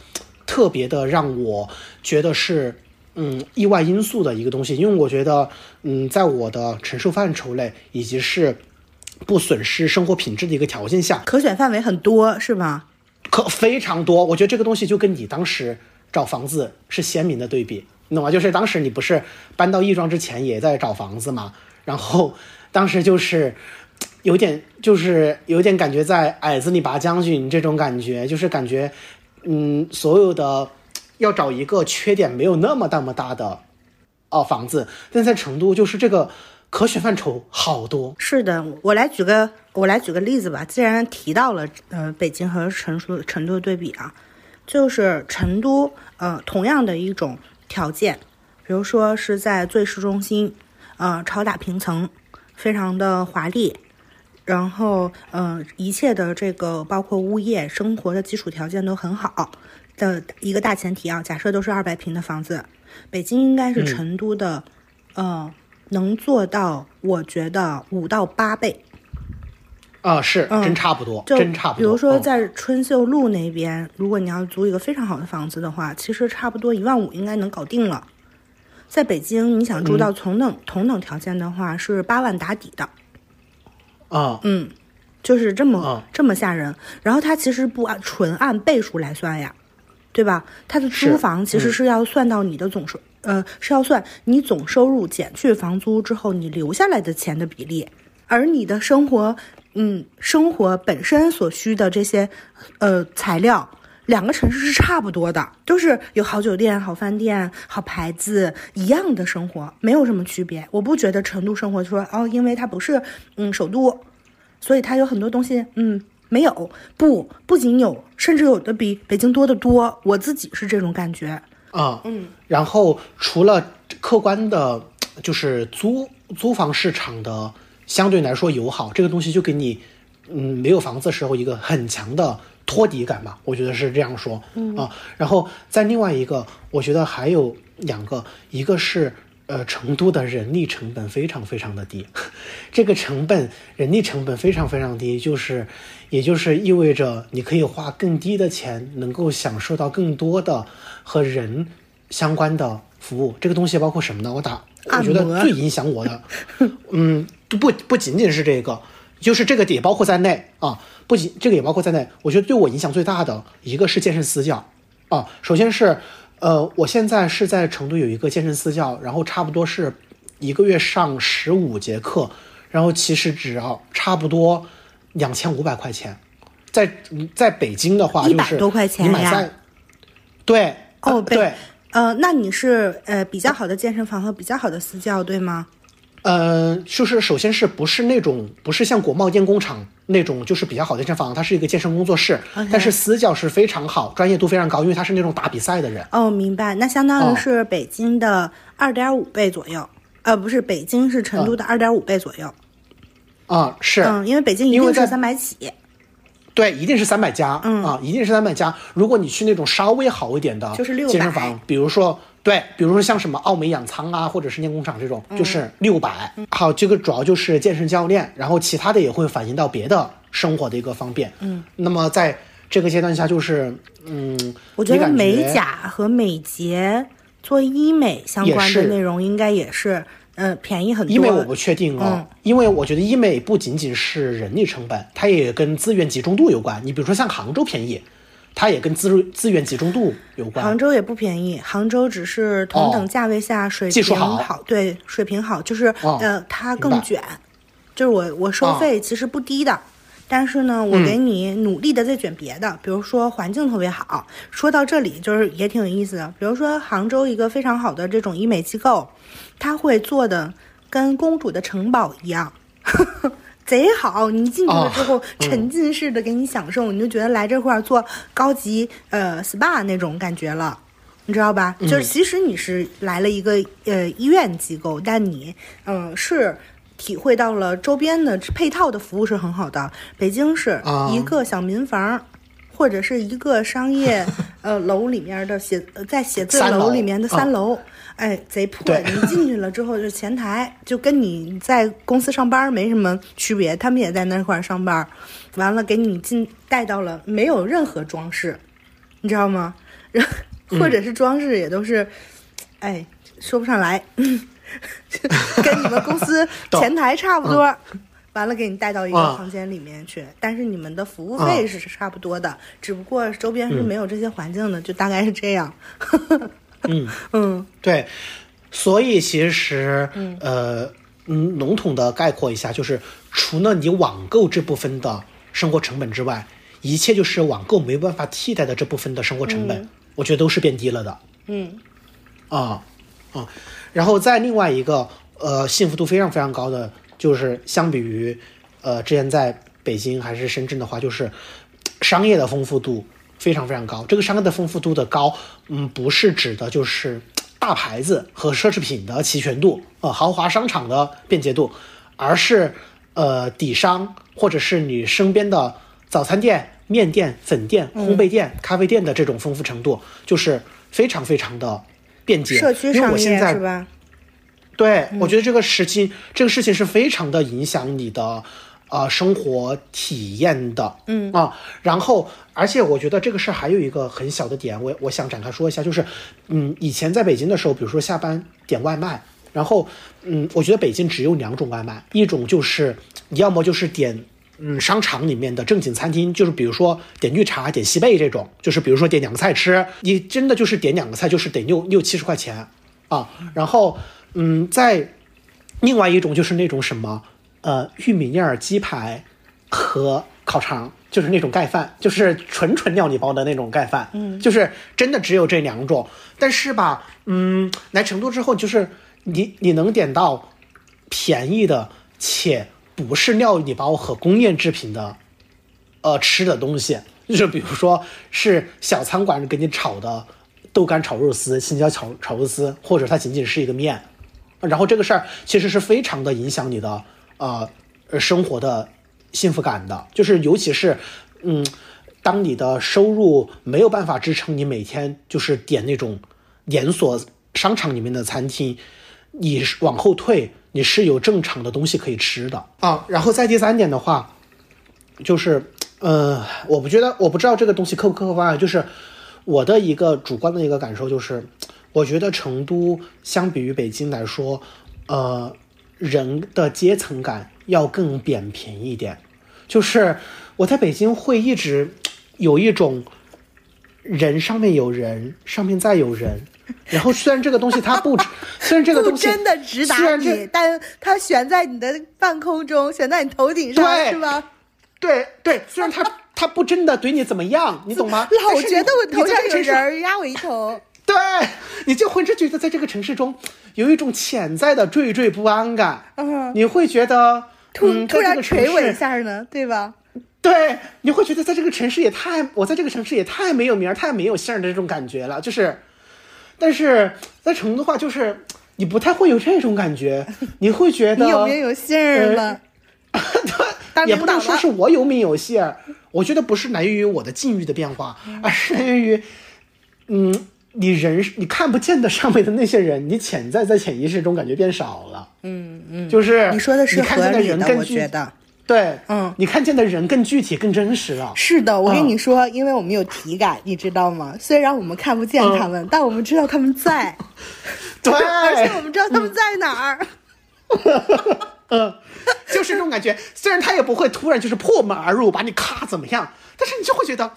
特别的让我觉得是嗯意外因素的一个东西，因为我觉得嗯在我的承受范畴内以及是不损失生活品质的一个条件下，可选范围很多，是吗？可非常多。我觉得这个东西就跟你当时找房子是鲜明的对比，你懂吗？就是当时你不是搬到亦庄之前也在找房子嘛，然后当时就是有点就是有点感觉在矮子里拔将军这种感觉，就是感觉嗯所有的要找一个缺点没有那么那么大的哦房子，但在成都就是这个可选范畴好多。是的，我来举个我来举个例子吧。既然提到了呃北京和成都成都的对比啊，就是成都呃同样的一种条件，比如说是在最市中心，呃超大平层，非常的华丽，然后嗯、一切的这个包括物业生活的基础条件都很好的一个大前提啊，假设都是二百平的房子，北京应该是成都的，呃能做到我觉得五到八倍。啊、是嗯真差不多，就真差不多。比如说嗯在春秀路那边，如果你要租一个非常好的房子的话，其实差不多一万五应该能搞定了。在北京，你想住嗯到同等、同等条件的话，是八万打底的，啊、嗯，就是这么、嗯这么吓人。然后它其实不按纯按倍数来算呀，对吧？它的租房其实嗯是要算到你的总收，呃，是要算你总收入减去房租之后你留下来的钱的比例，而你的生活，嗯，生活本身所需的这些，呃，材料。两个城市是差不多的，都是有好酒店、好饭店、好牌子一样的生活，没有什么区别。我不觉得成都生活说哦，因为它不是嗯首都，所以它有很多东西，嗯，没有，不，不仅有，甚至有的比北京多得多。我自己是这种感觉。啊，嗯，然后除了客观的，就是租租房市场的相对来说友好，这个东西就给你，嗯，没有房子的时候一个很强的托底感吧，我觉得是这样说，嗯啊，然后在另外一个，我觉得还有两个，一个是。呃，成都的人力成本非常非常的低，这个成本人力成本非常非常低，就是也就是意味着你可以花更低的钱，能够享受到更多的和人相关的服务。这个东西包括什么呢？我打，我觉得最影响我的，嗯，不不仅仅是这个，就是这个也包括在内啊，不仅这个也包括在内。我觉得对我影响最大的一个是健身私教啊，首先是。呃，我现在是在成都有一个健身私教，然后差不多是一个月上十五节课，然后其实只要差不多两千五百块钱，在在北京的话，就是100多块钱呀你买在对哦，对，呃，那你是呃比较好的健身房和比较好的私教，对吗？呃，就是首先是不是那种不是像国贸电工厂那种就是比较好的健身房，它是一个健身工作室但是私教是非常好，专业度非常高，因为他是那种打比赛的人。哦，明白。那相当于哦是北京的二点五倍左右，呃，不是，北京是成都的二点五倍左右。啊、是，嗯，因为北京一因为是三百起。对，一定是三百加，嗯啊，一定是三百加。如果你去那种稍微好一点的就是600健身房，比如说对，比如说像什么奥美养仓啊，或者是练工厂这种，嗯就是六百。好，这个主要就是健身教练，然后其他的也会反映到别的生活的一个方便。嗯，那么在这个阶段下，就是嗯，我觉得美甲和美睫做医美相关的内容应该也是呃便宜很多。医美我不确定哦，嗯因为我觉得医美不仅仅是人力成本，它也跟资源集中度有关。你比如说像杭州便宜，它也跟资资源集中度有关。杭州也不便宜，杭州只是同等价位下水技术平好对，水平好，就是、哦呃它更卷，就是我我收哦费其实不低的。但是呢，我给你努力的在卷别的，比如说环境特别好。说到这里，就是也挺有意思的。比如说杭州一个非常好的这种医美机构，它会做的跟公主的城堡一样，贼好。你进去了之后，沉浸式的给你享受，你就觉得来这块儿做高级呃 SPA 那种感觉了。你知道吧？就是其实你是来了一个呃医院机构，但你嗯、呃是体会到了周边的配套的服务是很好的。北京是啊一个小民房。或者是一个商业呃楼里面的写呃在写字楼楼里面的三啊楼，哎，贼破！你进去了之后，就前台就跟你在公司上班没什么区别，他们也在那块儿上班，完了给你进带到了没有任何装饰，你知道吗？然后嗯或者是装饰也都是，哎，说不上来，跟你们公司 前台差不多。完了，给你带到一个啊房间里面去，但是你们的服务费是差不多的，只不过周边是没有这些环境的，就大概是这样。嗯。嗯。对，所以其实，呃，嗯，笼统的概括一下，就是除了你网购这部分的生活成本之外，一切就是网购没办法替代的这部分的生活成本，我觉得都是变低了的。嗯。啊啊，然后再另外一个呃幸福度非常非常高的，就是相比于呃之前在北京还是深圳的话，就是商业的丰富度非常非常高。这个商业的丰富度的高，嗯，不是指的就是 大牌子和奢侈品的齐全度，呃，豪华商场的便捷度，而是呃底商或者是你身边的早餐店、面店、粉店、烘焙店、咖啡店的这种丰富程度，就是非常非常的便捷。社区因为商业我现在是吧？对，我觉得这个事情，这个事情是非常的影响你的呃生活体验的，嗯啊，然后而且我觉得这个事儿还有一个很小的点，我我想展开说一下，就是嗯，以前在北京的时候，比如说下班点外卖，然后嗯，我觉得北京只有两种外卖，一种就是你要么就是点。嗯，商场里面的正经餐厅，就是比如说点绿茶、点西贝这种，就是比如说点两个菜吃，你真的就是点两个菜就是得六六七十块钱啊。然后，嗯，在另外一种就是那种什么，呃，玉米粒儿鸡排和烤肠，就是那种盖饭，就是纯纯料理包的那种盖饭，嗯，就是真的只有这两种。但是吧，嗯，来成都之后，就是你你能点到便宜的且不是料理包和工业制品的，呃，吃的东西，就是比如说是小餐馆给你炒的豆干炒肉丝、青椒炒炒肉丝，或者它仅仅是一个面，然后这个事儿其实是非常的影响你的呃呃生活的幸福感的，就是尤其是嗯，当你的收入没有办法支撑你每天就是点那种连锁商场里面的餐厅，你是往后退，你是有正常的东西可以吃的啊。然后再第三点的话，就是呃，我不觉得，我不知道这个东西客不客观啊，就是我的一个主观的一个感受就是，我觉得成都相比于北京来说，呃，人的阶层感要更扁平一点。就是我在北京会一直有一种人上面有人，上面再有人。然后虽然这个东西它不，虽然这个东西不真的直达你，但它悬在你的半空中，悬在你头顶上，是吧？对对，虽然它它不真的对你怎么样，你懂吗？老是觉得我头上有人压我一头。对你就会觉得在这个城市中有一种潜在的惴惴不安感。嗯，你会觉得突、嗯、突然垂尾一下，呢，对吧？对，你会觉得在这个城市也太，我在这个城市也太没有名儿、太没有姓儿的这种感觉了。就是，但是在成都话，就是你不太会有这种感觉，你会觉得你有名有姓儿了，当也不能说是我有名有姓儿，我觉得不是来源于我的境遇的变化，而是来源于，嗯，你人你看不见的上面的那些人，你潜在在潜意识中感觉变少了。嗯嗯，就是你说的是你看见的合理的，人更具我觉得。对，嗯，你看见的人更具体、更真实了。是的，我跟嗯你说，因为我们有体感，你知道吗？虽然我们看不见他们，但我们知道他们在，对，而且我们知道他们在哪儿。嗯，就是这种感觉。虽然他也不会突然就是破门而入把你咔怎么样，但是你就会觉得，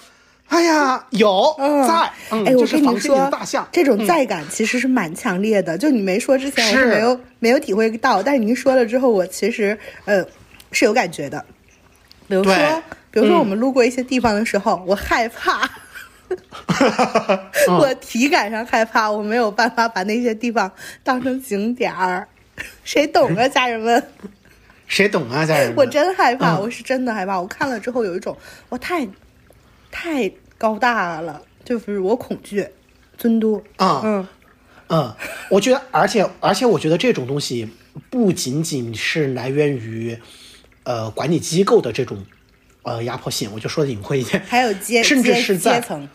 哎呀，有、嗯在，嗯，哎，我就是跟你说大象，这种在感其实是蛮强烈的。就你没说之前，我是是没有没有体会到，但是你一说了之后，我其实呃是有感觉的。比如说，比如说嗯我们路过一些地方的时候，我害怕。我体感上害怕，我没有办法把那些地方当成景点儿，谁懂啊，家人们？谁懂啊，家人们？我真害怕，嗯我是真的害怕。我看了之后有一种，我太太高大了，就是我恐惧，尊嘟。啊嗯嗯，我觉得，而且而且，我觉得这种东西不仅仅是来源于呃管理机构的这种呃压迫性，我就说的隐晦一点，还有阶甚至是在阶层，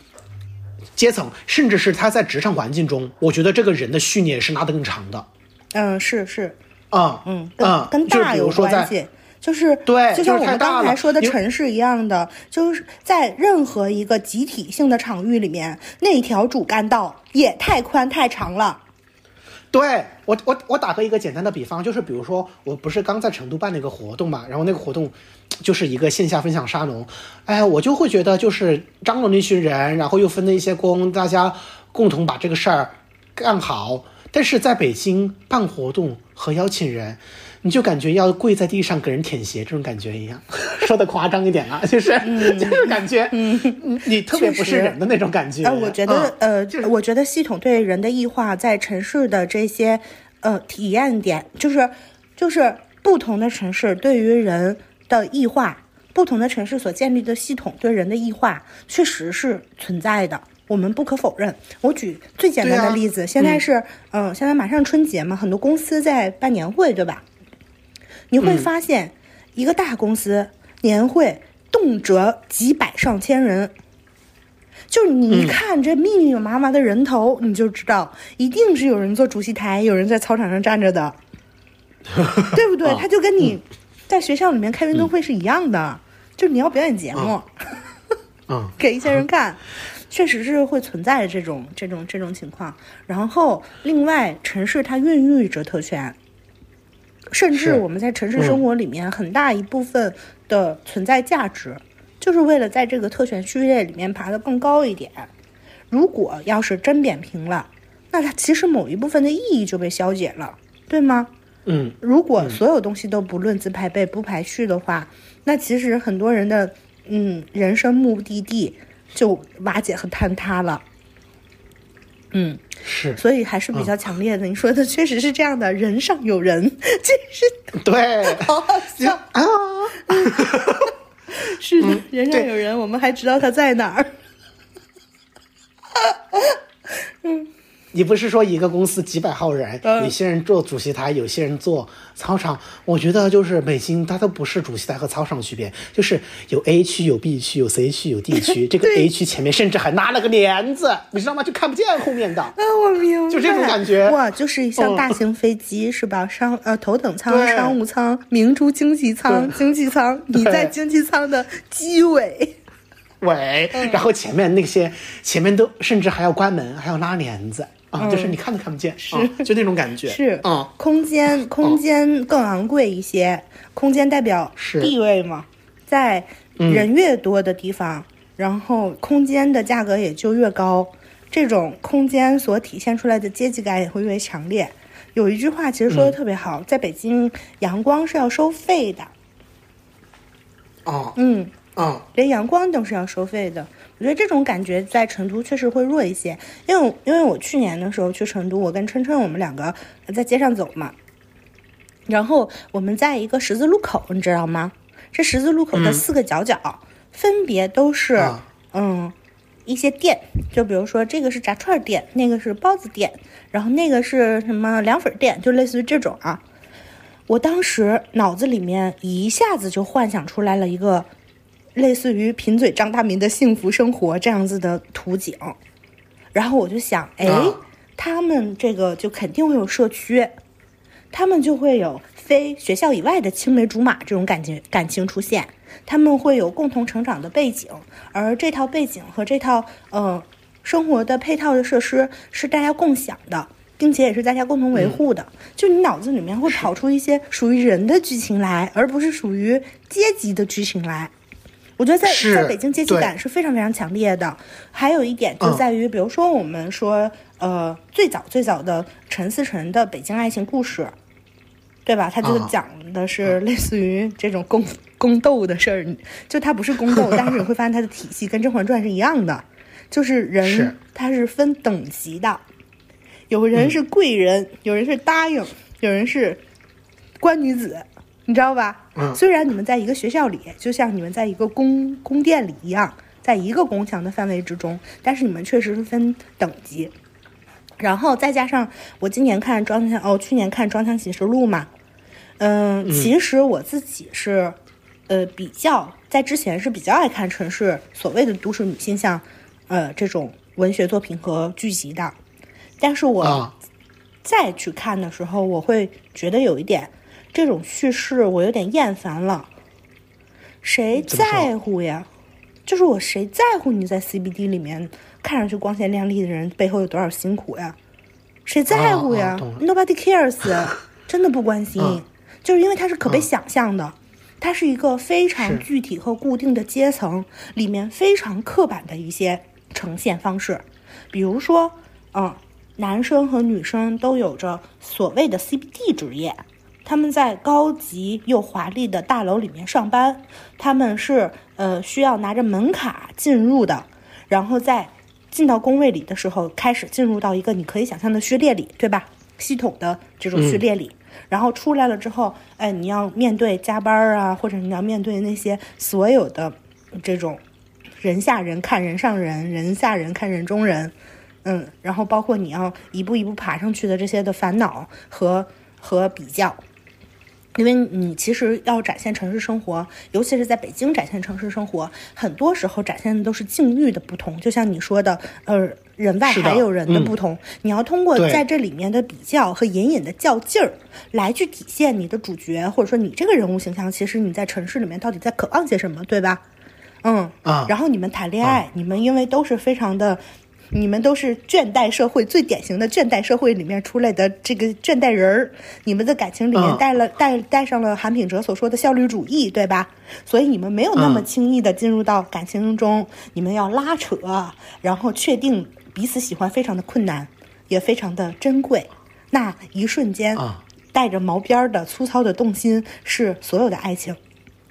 阶层，甚至是他在职场环境中，我觉得这个人的序列是拉得更长的。嗯，是是，啊、嗯，嗯跟大有比如说在关系。就是对就像我们刚才说的城市一样的，就是在任何一个集体性的场域里面，那条主干道也太宽太长了。对我，我我打个一个简单的比方，就是比如说，我不是刚在成都办了一个活动嘛，然后那个活动就是一个线下分享沙龙，哎，我就会觉得就是张罗那群人，然后又分了一些工，大家共同把这个事儿干好。但是在北京办活动和邀请人，你就感觉要跪在地上给人舔鞋这种感觉一样，说的夸张一点啊，就是、就是感觉，嗯，你特别不是人的那种感觉。呃、我觉得、嗯呃，就是我觉得系统对人的异化在城市的这些呃体验点，就是就是不同的城市对于人的异化，不同的城市所建立的系统对人的异化，确实是存在的。我们不可否认。我举最简单的例子，现在是嗯、呃现在马上春节嘛，很多公司在办年会，对吧？你会发现，一个大公司年会动辄几百上千人，就是你一看这密密麻麻的人头，你就知道一定是有人坐主席台，有人在操场上站着的，对不对？啊他就跟你在学校里面开运动会是一样的，就是你要表演节目，嗯，给一些人看。确实是会存在这种这种这种情况，然后另外城市它孕育着特权，甚至我们在城市生活里面很大一部分的存在价值，就是为了在这个特权序列里面爬得更高一点。如果要是真扁平了，那它其实某一部分的意义就被消解了，对吗？嗯，如果所有东西都不论资排辈、不排序的话，那其实很多人的嗯人生目的地就瓦解和坍塌了。嗯，是所以还是比较强烈的。你说的确实是这样的，人上有人，这是对 好好笑。啊，是的，人上有人，我们还知道他在哪儿。你不是说一个公司几百号人，嗯有些人坐主席台，有些人坐操场。我觉得就是北京，它都不是主席台和操场区别，就是有 A 区、有 B 区、有 C 区、有 D 区。这个 A 区前面甚至还拉了个帘子，你知道吗？就看不见后面的。啊，我明白，就这种感觉哇，就是像嗯大型飞机、是吧？商呃头等舱、商务舱、明珠经济舱、经济舱，你在经济舱的机尾。喂，嗯然后前面那些前面都甚至还要关门，还要拉帘子啊，就是你看都看不见，是、就那种感觉。嗯是，嗯，空间空间更昂贵一些，空间代表是。地位嘛，在人越多的地方，然后空间的价格也就越高，这种空间所体现出来的阶级感也会越强烈。有一句话其实说的特别好，在北京阳光是要收费的，哦，嗯，啊，连阳光都是要收费的。我觉得这种感觉在成都确实会弱一些，因为因为我去年的时候去成都，我跟琛琛我们两个在街上走嘛，然后我们在一个十字路口，你知道吗？这十字路口的四个角角、分别都是、啊嗯一些店，就比如说这个是炸串店，那个是包子店，然后那个是什么凉粉店，就类似于这种啊。我当时脑子里面一下子就幻想出来了一个类似于贫嘴张大民的幸福生活这样子的图景，然后我就想，哎，啊他们这个就肯定会有社区，他们就会有非学校以外的青梅竹马这种感情感情出现，他们会有共同成长的背景，而这套背景和这套呃生活的配套的设施是大家共享的，并且也是大家共同维护的。就你脑子里面会跑出一些属于人的剧情来，而不是属于阶级的剧情来。我觉得在在北京阶级感是非常非常强烈的。还有一点就在于，比如说我们说，呃，最早最早的陈思诚的《北京爱情故事》，对吧？他就啊讲的是类似于这种宫宫斗的事儿，就它不是宫斗，但是你会发现它的体系跟《甄嬛传》是一样的，就是人是他是分等级的，有人是贵人，有人是答应，有人是官女子，你知道吧？嗯虽然你们在一个学校里，就像你们在一个宫宫殿里一样，在一个宫墙的范围之中，但是你们确实是分等级。然后再加上我今年看《装腔》，哦，去年看《装腔启示录》嘛，嗯，其实我自己是，呃，比较在之前是比较爱看城市所谓的都市女性像，呃，这种文学作品和剧集的，但是我啊，再去看的时候，我会觉得有一点这种叙事我有点厌烦了。谁在乎呀？就是我谁在乎你在 CBD 里面看上去光鲜亮丽的人背后有多少辛苦呀？谁在乎呀、哦哦懂了 n o b o d y cares，真的不关心。嗯就是因为它是可被想象的，它是一个非常具体和固定的阶层里面非常刻板的一些呈现方式，比如说，嗯，男生和女生都有着所谓的 CBD 职业，他们在高级又华丽的大楼里面上班，他们是呃需要拿着门卡进入的，然后在进到工位里的时候，开始进入到一个你可以想象的序列里，对吧？系统的这种序列里，然后出来了之后，哎，你要面对加班啊，或者你要面对那些所有的这种人下人看人上人，人下人看人中人，嗯，然后包括你要一步一步爬上去的这些的烦恼和和比较。因为你其实要展现城市生活，尤其是在北京展现城市生活，很多时候展现的都是境遇的不同。就像你说的，呃，人外还有人的嗯不同，你要通过在这里面的比较和隐隐的较劲儿，来去体现你的主角或者说你这个人物形象，其实你在城市里面到底在渴望些什么，对吧？嗯，啊然后你们谈恋爱，你们因为都是非常的，你们都是倦怠社会最典型的倦怠社会里面出来的这个倦怠人儿，你们的感情里面嗯带了、带带上了韩品哲所说的效率主义，对吧？所以你们没有那么嗯轻易的进入到感情中，你们要拉扯，然后确定彼此喜欢非常的困难，也非常的珍贵。那一瞬间，啊带着毛边儿的粗糙的动心是所有的爱情。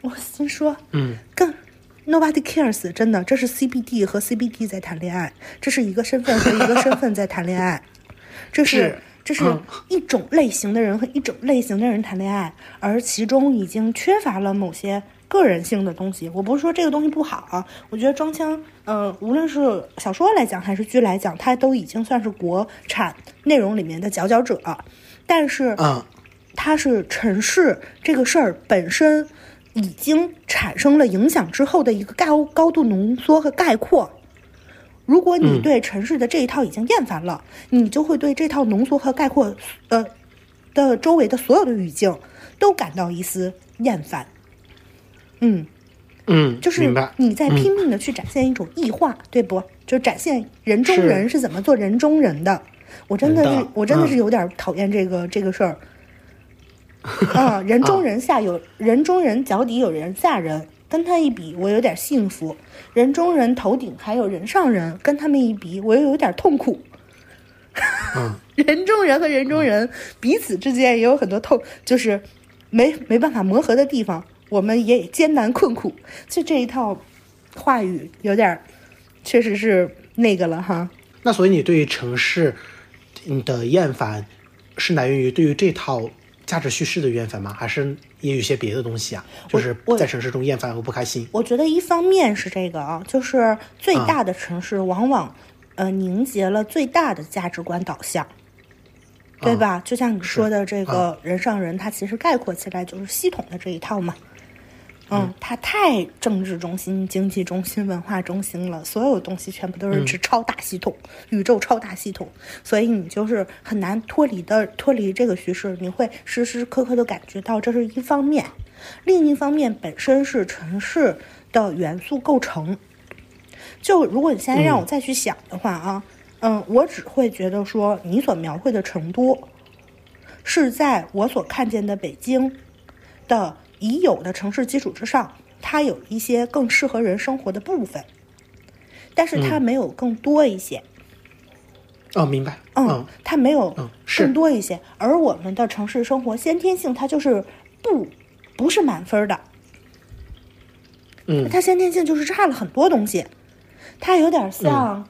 我心说，嗯，更 nobody cares，真的，这是 CBD 和 CBD 在谈恋爱，这是一个身份和一个身份在谈恋爱，这是是这是嗯一种类型的人和一种类型的人谈恋爱，而其中已经缺乏了某些个人性的东西。我不是说这个东西不好啊，我觉得装腔，呃，无论是小说来讲还是剧来讲，它都已经算是国产内容里面的佼佼者，但是。嗯，它是城市这个事儿本身已经产生了影响之后的一个高高度浓缩和概括。如果你嗯对城市的这一套已经厌烦了，你就会对这套浓缩和概括，呃的周围的所有的语境都感到一丝厌烦。嗯，嗯，就是。你在拼命的去展现一种异化，对不？就展现人中人是怎么做人中人的。我真的是的，我真的嗯是有点讨厌这个、这个事儿。啊，人中人下有人中人脚底有人下人，跟他一比，我有点幸福；人中人头顶还有人上人，跟他们一比，我又有点痛苦。嗯，人中人和人中人彼此之间也有很多痛，就是没没办法磨合的地方。我我们也艰难困苦。就这一套话语有点，确实是那个了哈。那所以你对于城市你的厌烦是来源于对于这套价值叙事的厌烦吗？还是也有一些别的东西啊？就是在城市中厌烦和不开心。我觉得一方面是这个啊，就是最大的城市往往、呃凝结了最大的价值观导向，对吧？就像你说的这个人上人，它其实概括起来就是系统的这一套嘛。嗯，它太政治中心、经济中心、文化中心了，所有东西全部都是指超大系统、宇宙超大系统，所以你就是很难脱离的脱离这个叙事，你会时时刻刻的感觉到这是一方面，另一方面本身是城市的元素构成。就如果你现在让我再去想的话啊，嗯，我只会觉得说你所描绘的成都，是在我所看见的北京的已有的城市基础之上，它有一些更适合人生活的部分，但是它没有更多一些。哦，明白。嗯，它没有嗯是。更多一些，而我们的城市生活先天性它就是不不是满分的，嗯。它先天性就是差了很多东西，它有点像，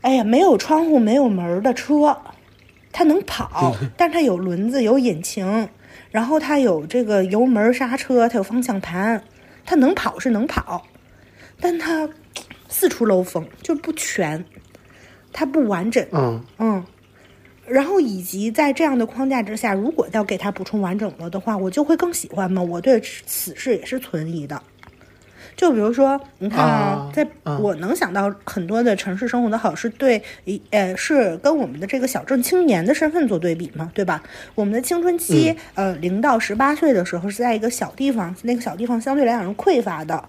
哎呀，没有窗户没有门儿的车，它能跑，但是它有轮子有引擎，然后它有这个油门刹车，它有方向盘，它能跑是能跑，但它四处漏风，就不全，它不完整。嗯嗯，然后以及在这样的框架之下，如果要给它补充完整了的话，我就会更喜欢嘛。我对此事也是存疑的。就比如说，你看啊啊，在啊我能想到很多的城市生活的好，是对一呃是跟我们的这个小镇青年的身份做对比嘛，对吧？我们的青春期，呃，零到十八岁的时候是在一个小地方，那个小地方相对来讲是匮乏的，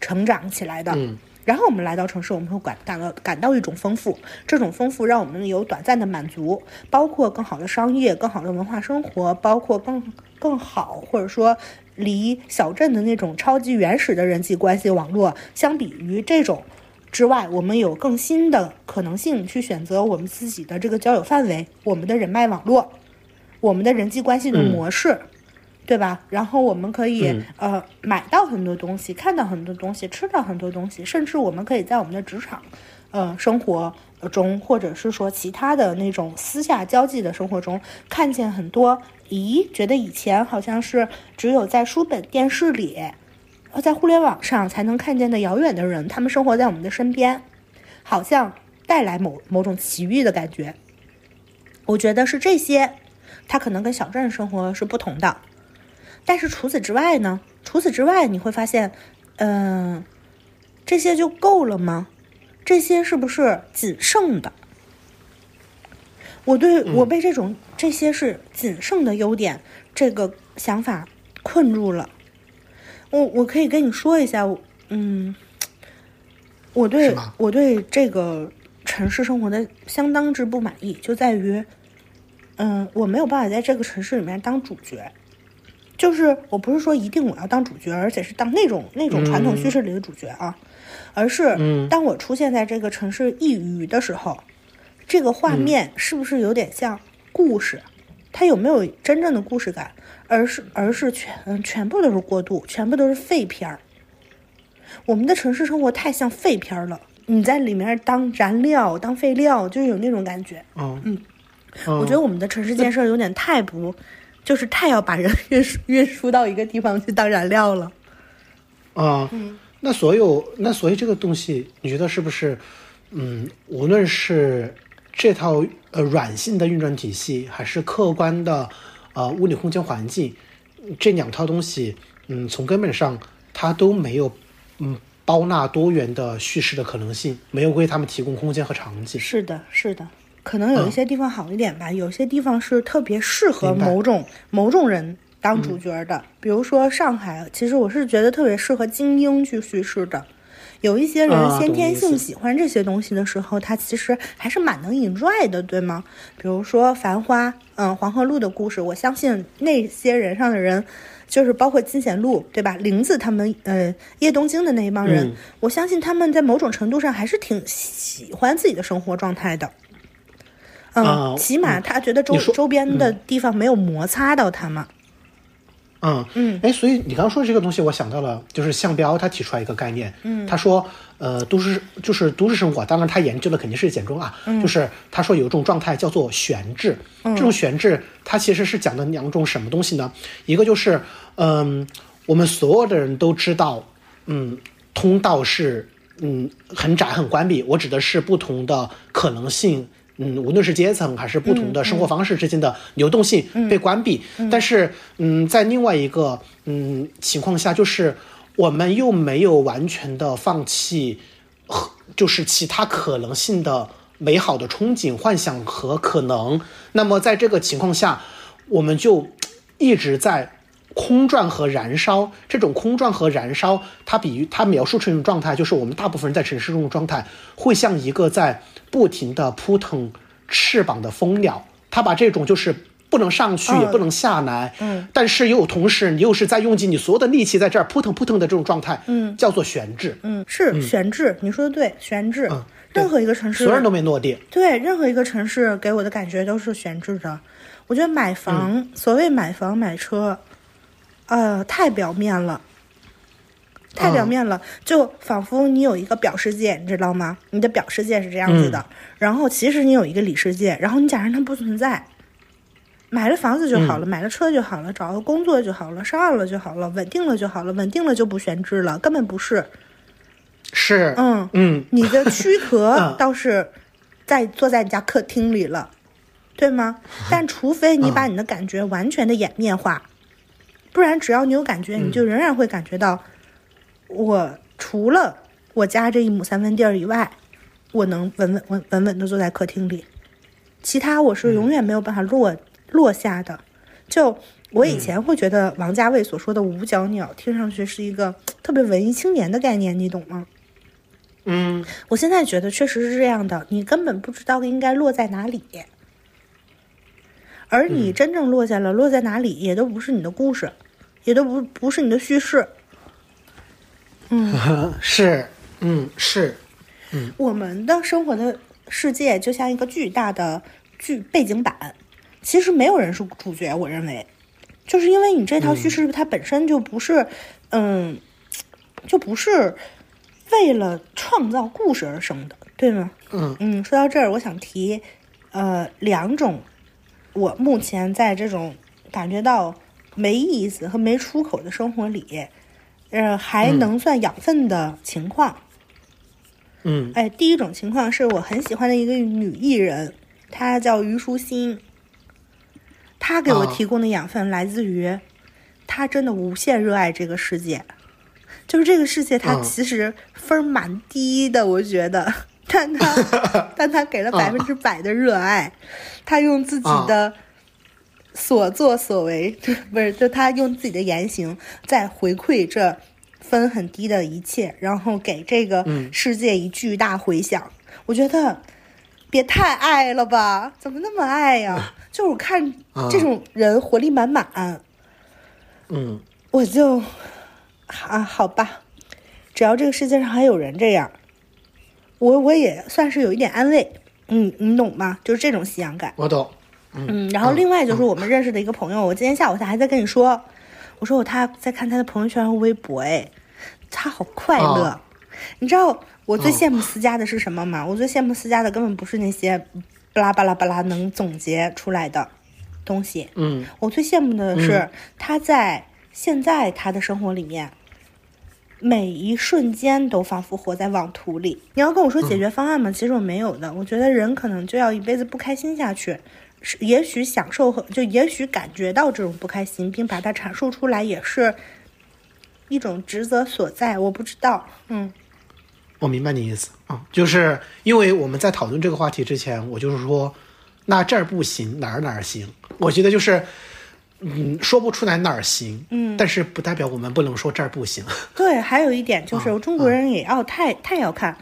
成长起来的。嗯然后我们来到城市，我们会感感到感到一种丰富，这种丰富让我们有短暂的满足，包括更好的商业、更好的文化生活，包括更更好或者说离小镇的那种超级原始的人际关系网络相比于这种之外，我们有更新的可能性去选择我们自己的这个交友范围、我们的人脉网络、我们的人际关系的模式。对吧？然后我们可以、呃买到很多东西，看到很多东西，吃到很多东西，甚至我们可以在我们的职场，呃生活中，或者是说其他的那种私下交际的生活中，看见很多，咦，觉得以前好像是只有在书本、电视里，在互联网上才能看见的遥远的人，他们生活在我们的身边，好像带来某某种奇遇的感觉。我觉得是这些，它可能跟小镇生活是不同的。但是除此之外呢？除此之外，你会发现，嗯、这些就够了吗？这些是不是仅剩的？我对我被这种这些是仅剩的优点这个想法困住了。我我可以跟你说一下，嗯，我对我对这个城市生活的相当之不满意，就在于，嗯，我没有办法在这个城市里面当主角。就是我不是说一定我要当主角，而且是当那种那种传统叙事里的主角啊，而是嗯当我出现在这个城市一隅的时候，这个画面是不是有点像故事？它有没有真正的故事感？而是而是全嗯全部都是过渡，全部都是废片儿。我们的城市生活太像废片儿了，你在里面当燃料、当废料，就有那种感觉。嗯嗯嗯，我觉得我们的城市建设有点太不，就是太要把人运输运输到一个地方去当燃料了。啊、那所有那所以这个东西，你觉得是不是？嗯，无论是这套呃软性的运转体系，还是客观的呃物理空间环境，这两套东西，嗯，从根本上它都没有嗯包纳多元的叙事的可能性，没有为他们提供空间和场景。是的，是的，可能有一些地方好一点吧，有些地方是特别适合某种某种人当主角的，比如说上海，其实我是觉得特别适合精英去叙事的。有一些人啊先天性喜欢这些东西的时候，他其实还是蛮能引拽的，对吗？比如说《繁花》，嗯，黄河路的故事，我相信那些人上的人，就是包括金贤路，对吧？林子他们，呃，叶东京的那一帮人，嗯我相信他们在某种程度上还是挺喜欢自己的生活状态的。嗯，啊起码他觉得周周边的地方没有摩擦到他们。嗯嗯，哎，所以你刚刚说的这个东西，我想到了，就是项彪他提出来一个概念，嗯，他说，呃，都市就是都市生活，当然他研究的肯定是简中啊，嗯就是他说有一种状态叫做悬置，这种悬置它其实是讲的两种什么东西呢？一个就是，嗯，我们所有的人都知道，嗯，通道是嗯很窄很关闭，我指的是不同的可能性。嗯，无论是阶层还是不同的生活方式之间的流动性被关闭，但是，嗯，在另外一个嗯情况下，就是我们又没有完全的放弃，和就是其他可能性的美好的憧憬、幻想和可能。那么在这个情况下，我们就一直在空转和燃烧。这种空转和燃烧，它比喻它描述成一种状态，就是我们大部分人在城市中的状态，会像一个在不停的扑腾翅膀的蜂鸟。它把这种就是不能上去，也不能下来，嗯，但是又同时你又是在用尽你所有的力气在这儿扑腾扑腾的这种状态，嗯，叫做悬置。嗯，是悬置，你说的对，悬置。嗯任何一个城市，所有人都没落地。对任何一个城市给我的感觉都是悬置的。我觉得买房，嗯所谓买房买车，呃，太表面了，太表嗯面了，就仿佛你有一个表世界，你知道吗？你的表世界是这样子的，嗯然后其实你有一个里世界，然后你假装它不存在。买了房子就嗯好了，买了车就好了，找个工作就好了，上岸了就好了，稳定了就好了，稳定了就不悬置了，根本不是。是，嗯，嗯你的躯壳嗯倒是在坐在你家客厅里了，对吗？但除非你把你的感觉完全的掩面化，不然只要你有感觉，你就仍然会感觉到，我除了我家这一亩三分地儿以外，我能稳稳稳稳稳的坐在客厅里，其他我是永远没有办法落、落下的。就我以前会觉得王家卫所说的五角鸟，听上去是一个特别文艺青年的概念，你懂吗？嗯。我现在觉得确实是这样的，你根本不知道应该落在哪里，而你真正落下了，落在哪里也都不是你的故事，也都不不是你的叙事。嗯。是，嗯是，我们的生活的世界就像一个巨大的剧背景板，其实没有人是主角，我认为，就是因为你这套叙事它本身就不是，嗯，就不是为了创造故事而生的，对吗？嗯。嗯，说到这儿，我想提，呃，两种我目前在这种感觉到没意思和没出口的生活里，呃，还能算养分的情况。嗯哎，第一种情况是我很喜欢的一个女艺人，她叫虞书欣。她给我啊提供的养分来自于，她真的无限热爱这个世界。就是这个世界，她嗯其实分儿蛮低的，我觉得，但她 但她给了百分之百的热爱，她用自己的所作所为，不是，就他用自己的言行在回馈这分很低的一切，然后给这个嗯世界以巨大回响。我觉得别太爱了吧，怎么那么爱呀？就是我看这种人活力满满，嗯我就啊，好吧，只要这个世界上还有人这样，我我也算是有一点安慰。嗯，你懂吗？就是这种信仰感。我懂。嗯，然后另外就是我们认识的一个朋友，我今天下午他还在跟你说，我说我他在看他的朋友圈和微博，哎，他好快乐。哦你知道我最羡慕思佳的是什么吗？我最羡慕思佳的根本不是那些巴拉巴拉巴拉能总结出来的东西，嗯我最羡慕的是他在现在他的生活里面，每一瞬间都仿佛活在网图里。你要跟我说解决方案吗？其实我没有的。我觉得人可能就要一辈子不开心下去，是也许享受和就也许感觉到这种不开心，并把它阐述出来，也是一种职责所在。我不知道，嗯我明白你意思啊、就是因为我们在讨论这个话题之前，我就是说，那这儿不行，哪儿哪儿行。我觉得就是，嗯，说不出来哪儿行，嗯，但是不代表我们不能说这儿不行。对，还有一点就是啊中国人也要太太要看，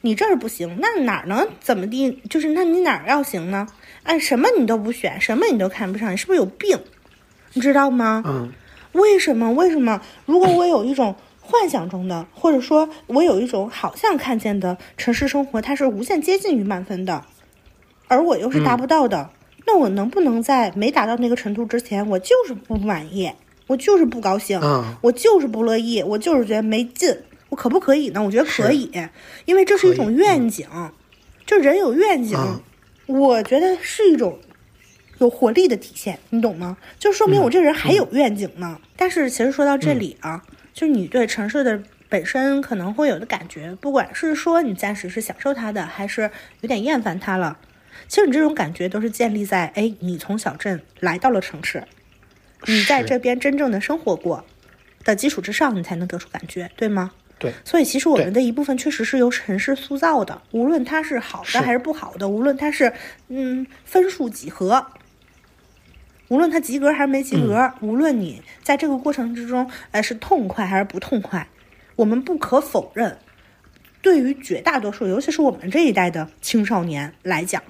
你这儿不行，那哪儿能怎么地？就是那你哪儿要行呢？哎，什么你都不选，什么你都看不上，你是不是有病？你知道吗？嗯为什么？为什么？如果我有一种幻想中的，或者说我有一种好像看见的城市生活，它是无限接近于满分的，而我又是达不到的，那我能不能在没达到那个程度之前，我就是不满意？我就是不高兴，嗯我就是不乐意，我就是觉得没劲。我可不可以呢？我觉得可以，因为这是一种愿景，就人有愿景，嗯我觉得是一种有活力的体现，你懂吗？就说明我这个人还有愿景呢。但是其实说到这里啊，就是你对城市的本身可能会有的感觉，不管是说你暂时是享受它的，还是有点厌烦它了，其实你这种感觉都是建立在哎，你从小镇来到了城市，你在这边真正的生活过的基础之上，你才能得出感觉，对吗？对，所以其实我们的一部分确实是由城市塑造的，无论它是好的还是不好的，无论它是嗯分数几何，无论它及格还是没及格，嗯。无论你在这个过程之中，呃是痛快还是不痛快，我们不可否认，对于绝大多数，尤其是我们这一代的青少年来讲，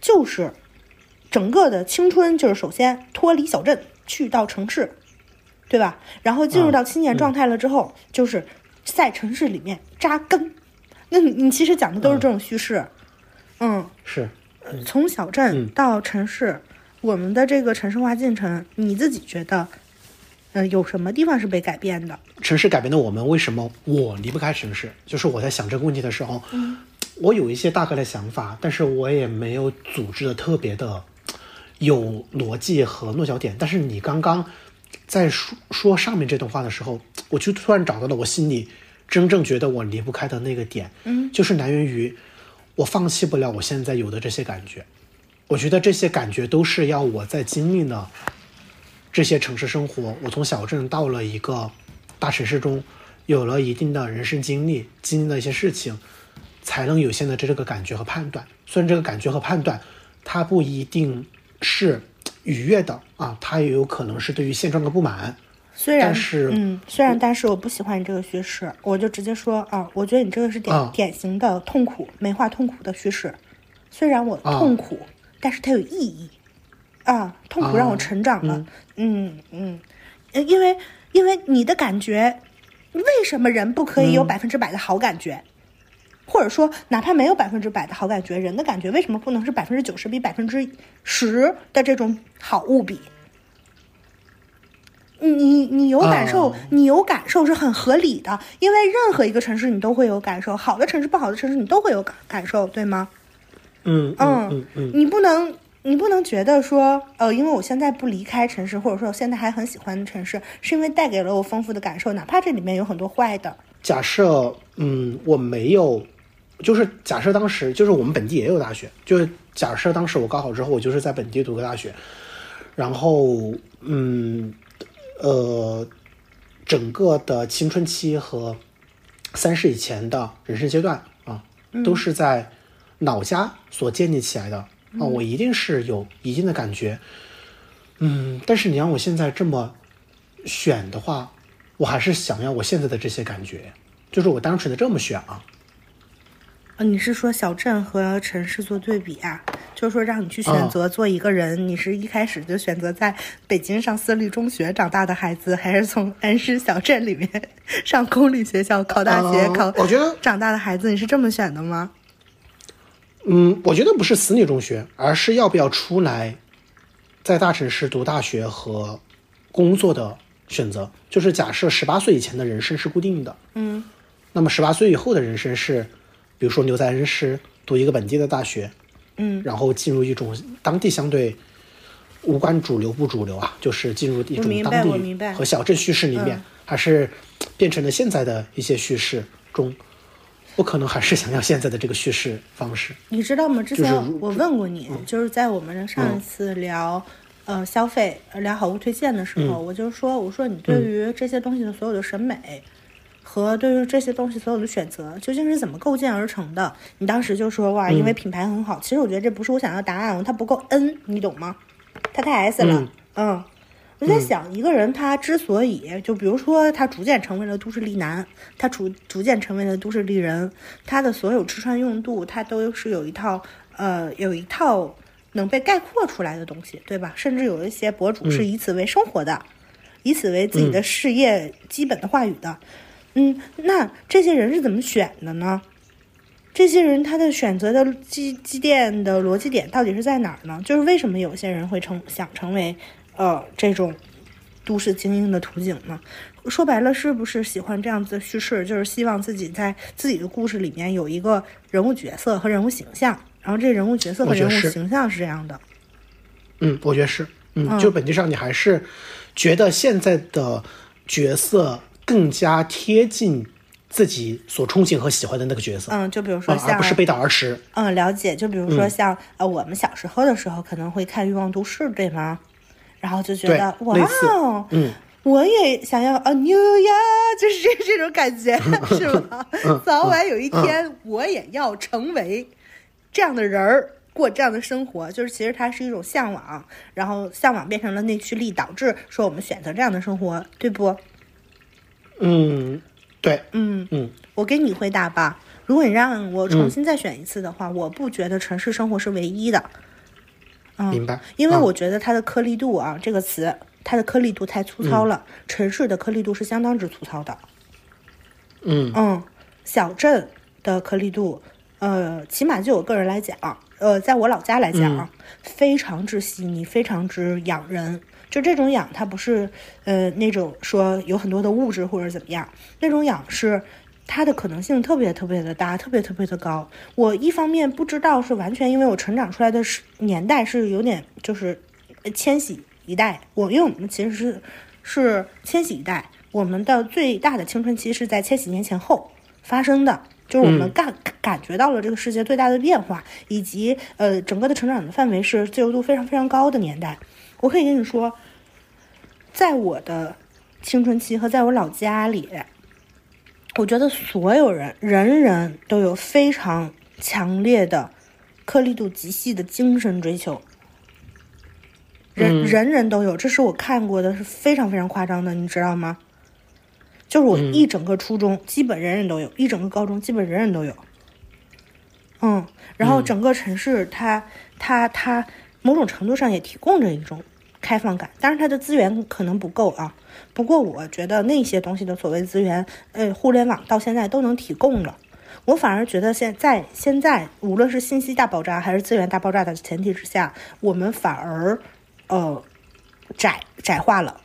就是整个的青春就是首先脱离小镇去到城市，对吧？然后进入到青年状态了之后，就是在城市里面扎根。那你你其实讲的都是这种叙事，嗯，是从小镇嗯到城市，我们的这个城市化进程，你自己觉得，呃，有什么地方是被改变的？城市改变的我们，为什么我离不开城市？就是我在想这个问题的时候，我有一些大概的想法，但是我也没有组织的特别的有逻辑和落脚点。但是你刚刚在说说上面这段话的时候，我就突然找到了我心里真正觉得我离不开的那个点，嗯，就是来源于我放弃不了我现在有的这些感觉。我觉得这些感觉都是要我在经历了这些城市生活，我从小镇到了一个大城市中，有了一定的人生经历，经历了一些事情，才能有现在的这个感觉和判断。虽然这个感觉和判断，它不一定是愉悦的啊，他也有可能是对于现状的不满。虽然是嗯，虽然但是我不喜欢你这个叙事，我就直接说啊，我觉得你这个是典、啊典型的痛苦美化痛苦的叙事。虽然我啊痛苦，但是它有意义啊，痛苦让我啊成长了。嗯嗯，呃因为因为你的感觉，为什么人不可以有嗯百分之百的好感觉？或者说，哪怕没有百分之百的好感觉，人的感觉为什么不能是百分之九十比百分之十的这种好物比？你你有感受，哦你有感受是很合理的，因为任何一个城市你都会有感受，好的城市、不好的城市你都会有感感受，对吗？嗯嗯嗯嗯，你不能，你不能觉得说，呃，因为我现在不离开城市，或者说我现在还很喜欢城市，是因为带给了我丰富的感受，哪怕这里面有很多坏的。假设嗯我没有，就是假设当时就是我们本地也有大学，就是假设当时我高考之后，我就是在本地读个大学，然后嗯呃整个的青春期和三十以前的人生阶段啊，都是在老家所建立起来的啊，我一定是有一定的感觉，嗯，但是你让我现在这么选的话，我还是想要我现在的这些感觉，就是我单纯的这么选啊。呃你是说小镇和城市做对比啊？就是说让你去选哦择做一个人，你是一开始就选择在北京上私立中学长大的孩子，还是从恩施小镇里面上公立学校考大学、呃考我觉得长大的孩子？你是这么选的吗？嗯，我觉得不是私立中学，而是要不要出来，在大城市读大学和工作的选择。就是假设十八岁以前的人生是固定的，嗯，那么十八岁以后的人生是，比如说留在恩施读一个本地的大学，嗯，然后进入一种当地相对无关主流不主流啊，就是进入一种当地和小镇叙事里面，嗯还是变成了现在的一些叙事中，我可能还是想要现在的这个叙事方式。你知道吗？之前我问过你，就是在我们上一次聊、呃消费、呃聊好物推荐的时候，我就说，我说你对于这些东西的所有的审美。和对于这些东西所有的选择究竟是怎么构建而成的？你当时就说哇，因为品牌很好。其实我觉得这不是我想要的答案哦，它不够 N，你懂吗？它太 S 了。嗯我在想，一个人他之所以就比如说他逐渐成为了都市丽男，他逐逐渐成为了都市丽人，他的所有吃穿用度，他都是有一套呃有一套能被概括出来的东西，对吧？甚至有一些博主是以此为生活的，以此为自己的事业基本的话语的。嗯，那这些人是怎么选的呢？这些人他的选择的基基点的逻辑点到底是在哪儿呢？就是为什么有些人会成想成为呃这种都市精英的图景呢？说白了，是不是喜欢这样子的叙事？就是希望自己在自己的故事里面有一个人物角色和人物形象，然后这人物角色和人物形象是这样的。嗯，我觉得是，嗯，嗯就本质上你还是觉得现在的角色更加贴近自己所憧憬和喜欢的那个角色，嗯，就比如说啊，像而不是背道而驰。嗯，了解。就比如说像、呃，我们小时候的时候可能会看《欲望都市》，对吗？然后就觉得哇哦，嗯，我也想要 a new year，就是这这种感觉，是吧？早晚有一天我也要成为这样的人儿。过这样的生活，就是其实它是一种向往，然后向往变成了内驱力，导致说我们选择这样的生活，对不？嗯，对，嗯，嗯我给你回答吧。如果你让我重新再选一次的话，我不觉得城市生活是唯一的，嗯明白。嗯因为啊我觉得它的颗粒度啊，这个词，它的颗粒度太粗糙了。城市的颗粒度是相当之粗糙的。嗯嗯，小镇的颗粒度，呃，起码就我个人来讲，呃，在我老家来讲，嗯非常之细腻，非常之养人。就这种养，它不是呃那种说有很多的物质或者怎么样，那种养是它的可能性特别特别的大，特别特别的高。我一方面不知道是完全因为我成长出来的是年代是有点就是呃千禧一代，我因为我们其实是是千禧一代，我们的最大的青春期是在千禧年前后发生的。就是我们感、感觉到了这个世界最大的变化，以及呃整个的成长的范围是自由度非常非常高的年代。我可以跟你说，在我的青春期和在我老家里，我觉得所有人人人都有非常强烈的颗粒度极细的精神追求。人、嗯人人都有，这是我看过的，是非常非常夸张的，你知道吗？就是我一整个初中，基本人人都有；一整个高中，基本人人都有。嗯，然后整个城市它，它它某种程度上也提供着一种开放感，当然它的资源可能不够啊。不过我觉得那些东西的所谓资源，呃，互联网到现在都能提供了。我反而觉得现在现在无论是信息大爆炸还是资源大爆炸的前提之下，我们反而呃窄窄化了。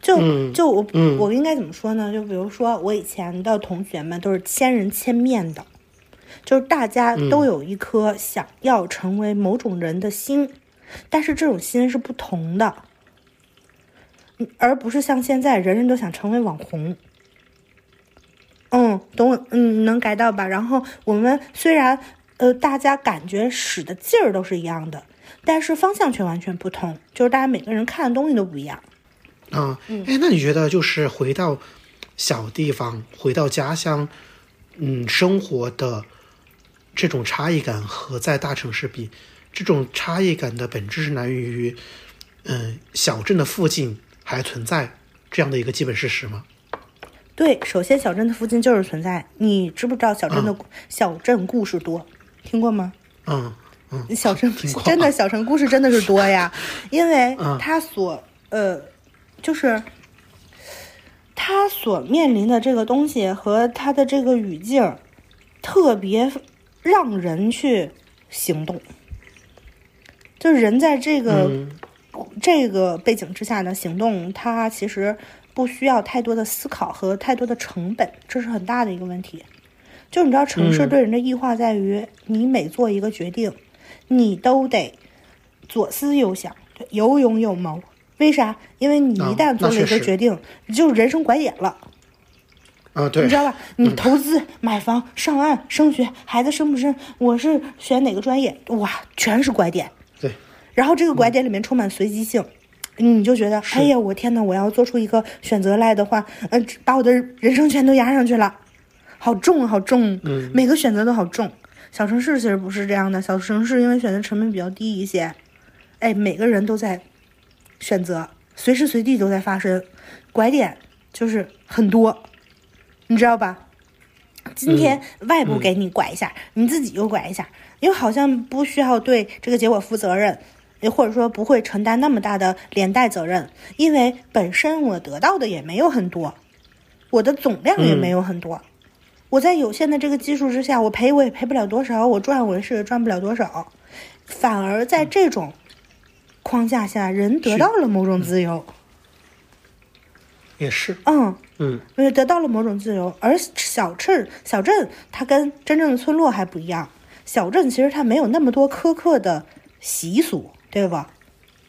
就嗯就我嗯我应该怎么说呢？就比如说我以前的同学们都是千人千面的，就是大家都有一颗想要成为某种人的心，但是这种心是不同的，嗯而不是像现在人人都想成为网红。嗯，懂我，嗯，能改到吧？然后我们虽然呃，大家感觉使的劲儿都是一样的，但是方向却完全不同，就是大家每个人看的东西都不一样。啊，嗯哎，那你觉得就是回到小地方，回到家乡，嗯，生活的这种差异感和在大城市比，这种差异感的本质是来源于，嗯，小镇的附近还存在这样的一个基本事实吗？对，首先小镇的附近就是存在。你知不知道小镇的、小镇故事多？听过吗？嗯嗯，小镇 真的小城故事真的是多呀，因为嗯它所呃，就是他所面临的这个东西和他的这个语境，特别让人去行动。就是人在这个、嗯这个背景之下的行动，它其实不需要太多的思考和太多的成本，这是很大的一个问题。就你知道，城市嗯对人的异化在于，你每做一个决定，你都得左思右想，有勇有谋。为啥？因为你一啊旦做了一个决定，你就人生拐点了，啊，对，你知道吧？你投资、买房、上岸、升学，孩子生不生，我是选哪个专业，哇，全是拐点。对，然后这个拐点里面充满随机性，你就觉得，哎呀，我天呐，我要做出一个选择来的话，呃，把我的人生全都压上去了，好重啊，好重，嗯每个选择都好重。小城市其实不是这样的，小城市因为选择成本比较低一些，哎，每个人都在选择，随时随地都在发生，拐点就是很多，你知道吧？今天外部给你拐一下，你自己又拐一下，因为好像不需要对这个结果负责任，也或者说不会承担那么大的连带责任，因为本身我得到的也没有很多，我的总量也没有很多，我在有限的这个基数之下，我赔我也赔不了多少，我赚我是赚不了多少，反而在这种框架下，人得到了某种自由。也是，嗯，嗯因为得到了某种自由，而小镇小镇它跟真正的村落还不一样。小镇其实它没有那么多苛刻的习俗，对吧？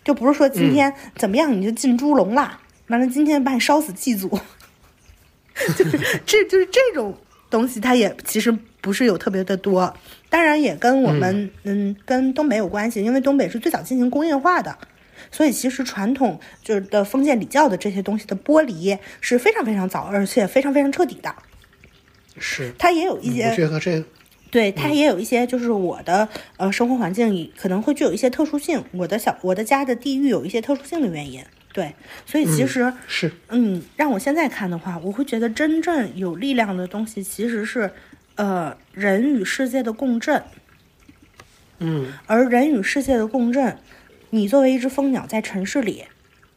就不是说今天怎么样你就进猪笼啦，完了今天把你烧死祭祖，就是这就是这种东西，它也其实不是有特别的多。当然也跟我们嗯跟东北有关系，因为东北是最早进行工业化的。所以其实传统就是的封建礼教的这些东西的剥离是非常非常早，而且非常非常彻底的。是。它也有一些对，它也有一些，就是我的呃生活环境里可能会具有一些特殊性，我的小我的家的地域有一些特殊性的原因。对，所以其实是嗯，让我现在看的话，我会觉得真正有力量的东西其实是呃人与世界的共振，嗯而人与世界的共振，你作为一只蜂鸟在城市里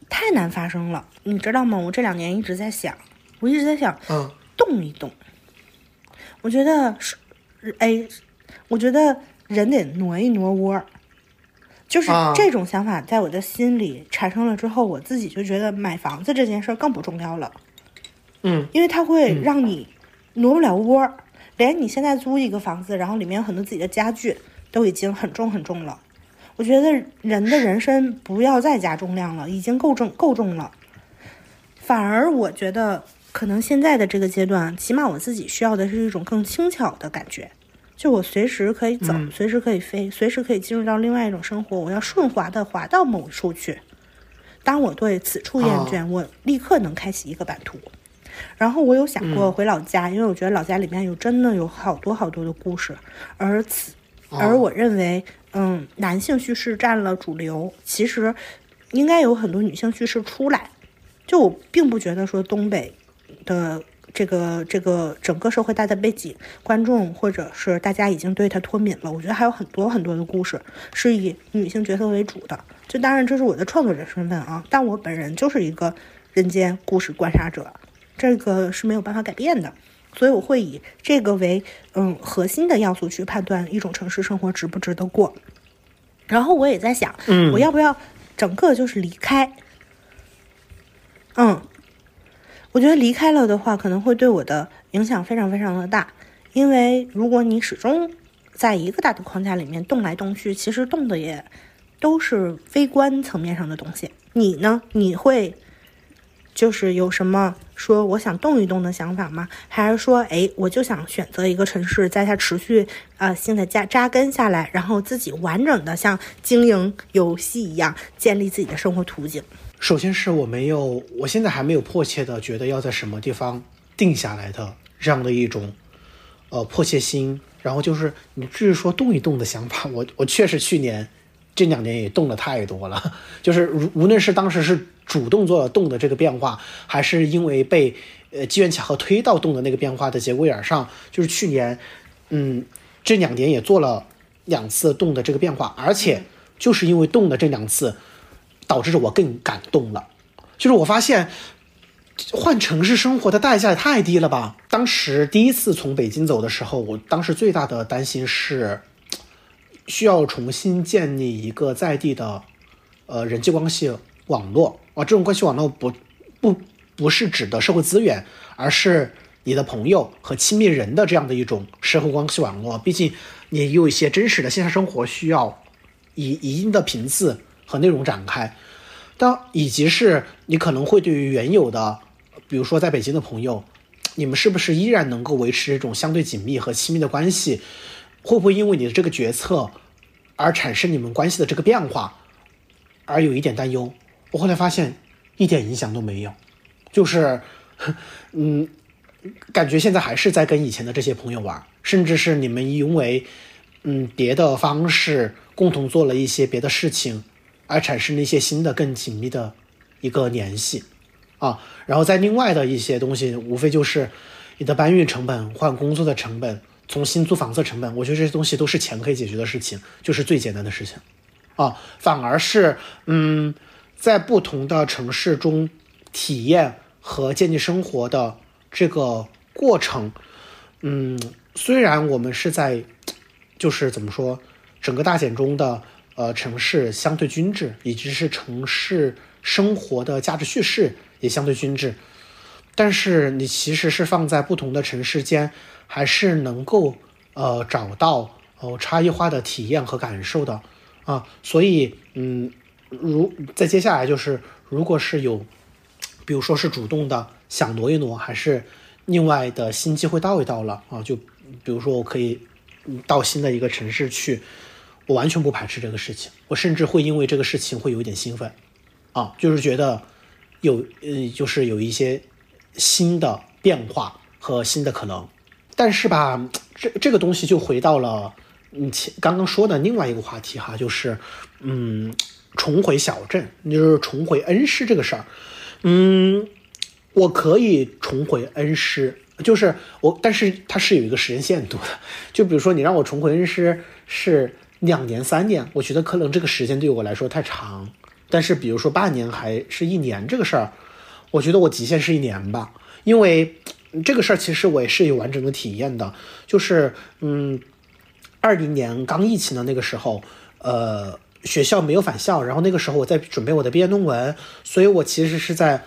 太难发生了，你知道吗？我这两年一直在想，我一直在想，嗯动一动。我觉得是，哎，我觉得人得挪一挪窝儿，就是啊这种想法在我的心里产生了之后，我自己就觉得买房子这件事儿更不重要了，嗯因为它会让你挪不了窝儿，连你现在租一个房子，然后里面有很多自己的家具都已经很重很重了。我觉得人的人生不要再加重量了，已经够重够重了。反而我觉得，可能现在的这个阶段，起码我自己需要的是一种更轻巧的感觉，就我随时可以走，嗯随时可以飞，随时可以进入到另外一种生活。我要顺滑的滑到某处去。当我对此处厌倦，我立刻能开启一个版图。然后我有想过回老家，因为我觉得老家里面有真的有好多好多的故事，而此而我认为，嗯，男性叙事占了主流，其实应该有很多女性叙事出来。就我并不觉得说东北的这个这个整个社会大的背景，观众或者是大家已经对他脱敏了。我觉得还有很多很多的故事是以女性角色为主的。就当然这是我的创作者身份啊，但我本人就是一个人间故事观察者，这个是没有办法改变的。所以我会以这个为嗯核心的要素去判断一种城市生活值不值得过。然后我也在想，嗯我要不要整个就是离开？嗯，我觉得离开了的话，可能会对我的影响非常非常的大，因为如果你始终在一个大的框架里面动来动去，其实动的也都是微观层面上的东西。你呢？你会就是有什么说我想动一动的想法吗？还是说，哎，我就想选择一个城市，在它持续呃性的扎扎根下来，然后自己完整的像经营游戏一样建立自己的生活途径？首先是我没有，我现在还没有迫切的觉得要在什么地方定下来的这样的一种呃迫切心。然后就是你至于说动一动的想法，我我确实去年这两年也动了太多了，就是无无论是当时是主动做了动的这个变化，还是因为被呃机缘巧合推到动的那个变化的节骨眼上，就是去年嗯这两年也做了两次动的这个变化，而且就是因为动的这两次。导致着我更感动了，就是我发现换城市生活的代价也太低了吧。当时第一次从北京走的时候，我当时最大的担心是需要重新建立一个在地的呃人际关系网络啊，这种关系网络不不不是指的社会资源，而是你的朋友和亲密人的这样的一种社会关系网络。毕竟你有一些真实的线下生活需要以一定的频次。和内容展开，当以及是你可能会对于原有的，比如说在北京的朋友，你们是不是依然能够维持这种相对紧密和亲密的关系？会不会因为你的这个决策而产生你们关系的这个变化，而有一点担忧？我后来发现一点影响都没有，就是，嗯，感觉现在还是在跟以前的这些朋友玩，甚至是你们因为嗯别的方式共同做了一些别的事情。而产生了一些新的、更紧密的一个联系，啊，然后在另外的一些东西，无非就是你的搬运成本、换工作的成本、重新租房子成本，我觉得这些东西都是钱可以解决的事情，就是最简单的事情，啊，反而是嗯，在不同的城市中体验和建立生活的这个过程，嗯，虽然我们是在就是怎么说，整个大简中的。呃城市相对均质，以及是城市生活的价值叙事也相对均质。但是你其实是放在不同的城市间，还是能够呃找到哦差异化的体验和感受的啊。所以嗯，如在接下来就是，如果是有，比如说是主动的想挪一挪，还是另外的新机会到一到了啊，就比如说我可以到新的一个城市去，我完全不排斥这个事情，我甚至会因为这个事情会有一点兴奋啊，就是觉得有呃就是有一些。新的变化和新的可能，但是吧，这这个东西就回到了你前刚刚说的另外一个话题哈，就是嗯，重回小镇，就是重回恩施这个事儿。嗯，我可以重回恩施，就是我，但是它是有一个时间限度的。就比如说，你让我重回恩施是两年、三年，我觉得可能这个时间对我来说太长。但是，比如说半年还是一年这个事儿。我觉得我极限是一年吧，因为这个事儿其实我也是有完整的体验的，就是嗯，二零年刚疫情的那个时候，呃，学校没有返校，然后那个时候我在准备我的毕业论文，所以我其实是在，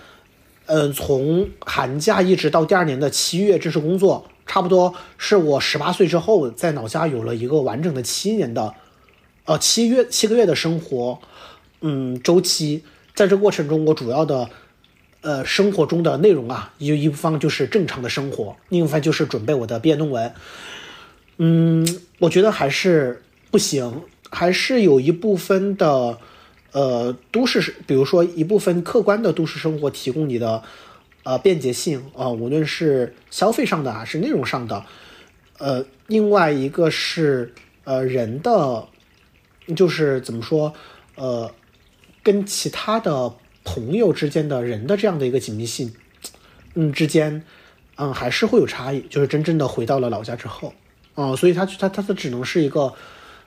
呃，从寒假一直到第二年的七月正式工作，差不多是我十八岁之后在老家有了一个完整的七年的，呃，七月七个月的生活，嗯，周期，在这过程中我主要的。呃，生活中的内容啊，有一部分就是正常的生活，另一部分就是准备我的毕业论文。嗯，我觉得还是不行，还是有一部分的，呃，都市，比如说一部分客观的都市生活提供你的，呃，便捷性啊，无论是消费上的还是内容上的。呃，另外一个是呃人的，就是怎么说，呃，跟其他的。朋友之间的人的这样的一个紧密性，嗯，之间，嗯，还是会有差异。就是真正的回到了老家之后，啊，所以它它它它只能是一个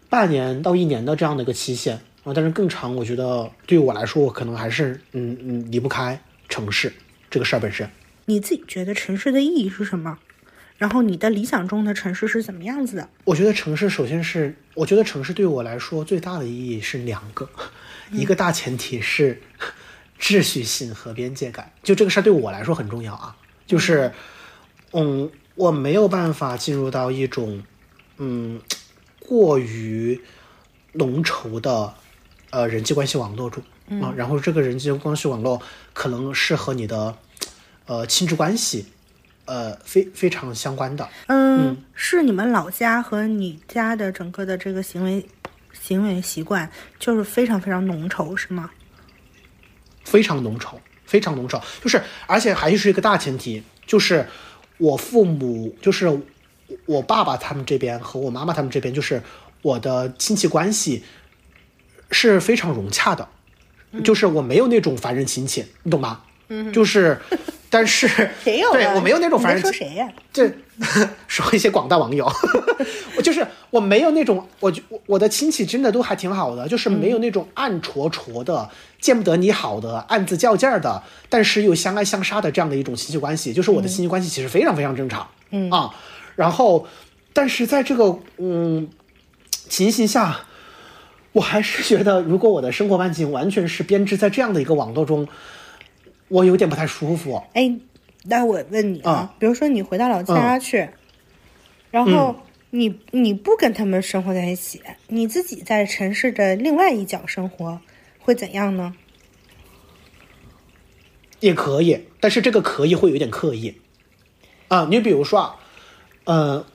半年到一年的这样的一个期限啊。但是更长，我觉得对于我来说，我可能还是嗯嗯离不开城市这个事儿本身。你自己觉得城市的意义是什么？然后你的理想中的城市是怎么样子的？我觉得城市首先是，我觉得城市对我来说最大的意义是两个，一个大前提是。秩序性和边界感，就这个事儿对我来说很重要啊。就是，嗯，我没有办法进入到一种，嗯，过于浓稠的呃人际关系网络中啊。然后这个人际关系网络可能是和你的呃亲职关系呃非非常相关的。嗯，是你们老家和你家的整个的这个行为行为习惯就是非常非常浓稠，是吗？非常浓稠，非常浓稠，就是而且还是一个大前提，就是我父母，就是我爸爸他们这边和我妈妈他们这边，就是我的亲戚关系是非常融洽的，就是我没有那种凡人亲戚，你懂吗？嗯，就是，但是 谁有？对我没有那种凡人。说谁呀？这 说一些广大网友，我 就是我没有那种，我我我的亲戚真的都还挺好的，就是没有那种暗戳戳的、见不得你好的、暗自较劲儿的，但是又相爱相杀的这样的一种亲戚关系。就是我的亲戚关系其实非常非常正常，嗯啊，然后，但是在这个嗯情形下，我还是觉得，如果我的生活半径完全是编织在这样的一个网络中。我有点不太舒服。哎，那我问你啊，比如说你回到老家去，然后你你不跟他们生活在一起，你自己在城市的另外一角生活，会怎样呢？也可以，但是这个可以会有点刻意啊。你比如说啊，嗯，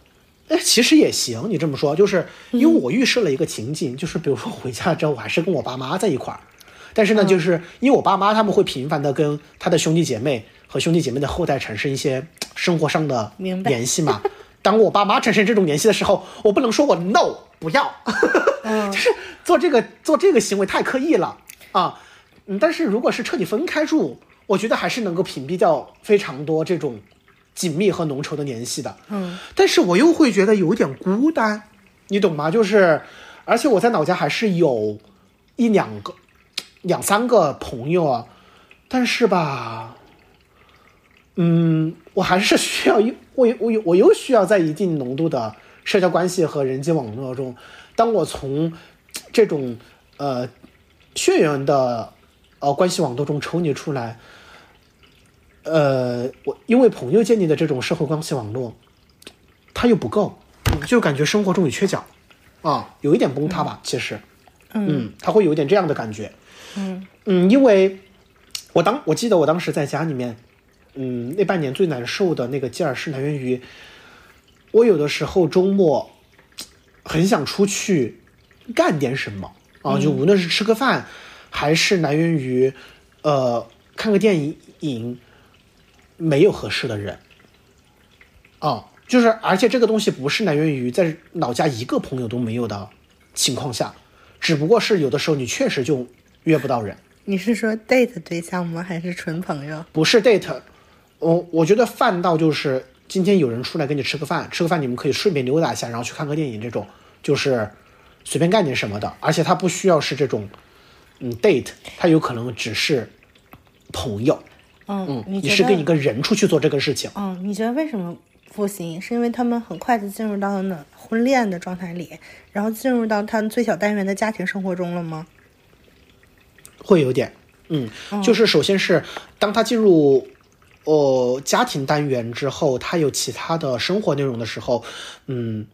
哎，其实也行。你这么说，就是因为我预设了一个情景，就是比如说回家之后，我还是跟我爸妈在一块儿。但是呢，就是因为我爸妈他们会频繁的跟他的兄弟姐妹和兄弟姐妹的后代产生一些 生活上的联系嘛。当我爸妈产生这种联系的时候，我不能说我 no 不要，就是做这个做这个行为太刻意了啊。嗯，但是如果是彻底分开住，我觉得还是能够屏蔽掉非常多这种紧密和浓稠的联系的。嗯，但是我又会觉得有点孤单，你懂吗？就是，而且我在老家还是有一两个。两三个朋友啊，但是吧，嗯，我还是需要一 我我我又需要在一定浓度的社交关系和人际网络中，当我从这种呃血缘的呃关系网络中抽离出来，呃，我因为朋友建立的这种社会关系网络，它又不够，就感觉生活中有缺角啊，有一点崩塌吧，其实，嗯，他会有一点这样的感觉，嗯。嗯，因为我当我记得我当时在家里面，嗯，那半年最难受的那个劲儿是来源于，我有的时候周末很想出去干点什么啊，就无论是吃个饭，还是来源于呃看个电影，没有合适的人。啊，就是而且这个东西不是来源于在老家一个朋友都没有的情况下，只不过是有的时候你确实就约不到人。你是说 date 对象吗？还是纯朋友？不是 date，我我觉得饭到就是今天有人出来跟你吃个饭，吃个饭你们可以顺便溜达一下，然后去看个电影，这种就是随便干点什么的，而且他不需要是这种嗯 date，他有可能只是朋友，嗯，嗯，你你是跟一个人出去做这个事情，嗯，你觉得为什么不行？是因为他们很快就进入到了那婚恋的状态里，然后进入到他们最小单元的家庭生活中了吗？会有点，嗯，就是首先是当他进入。呃，家庭单元之后，他有其他的生活内容的时候，嗯，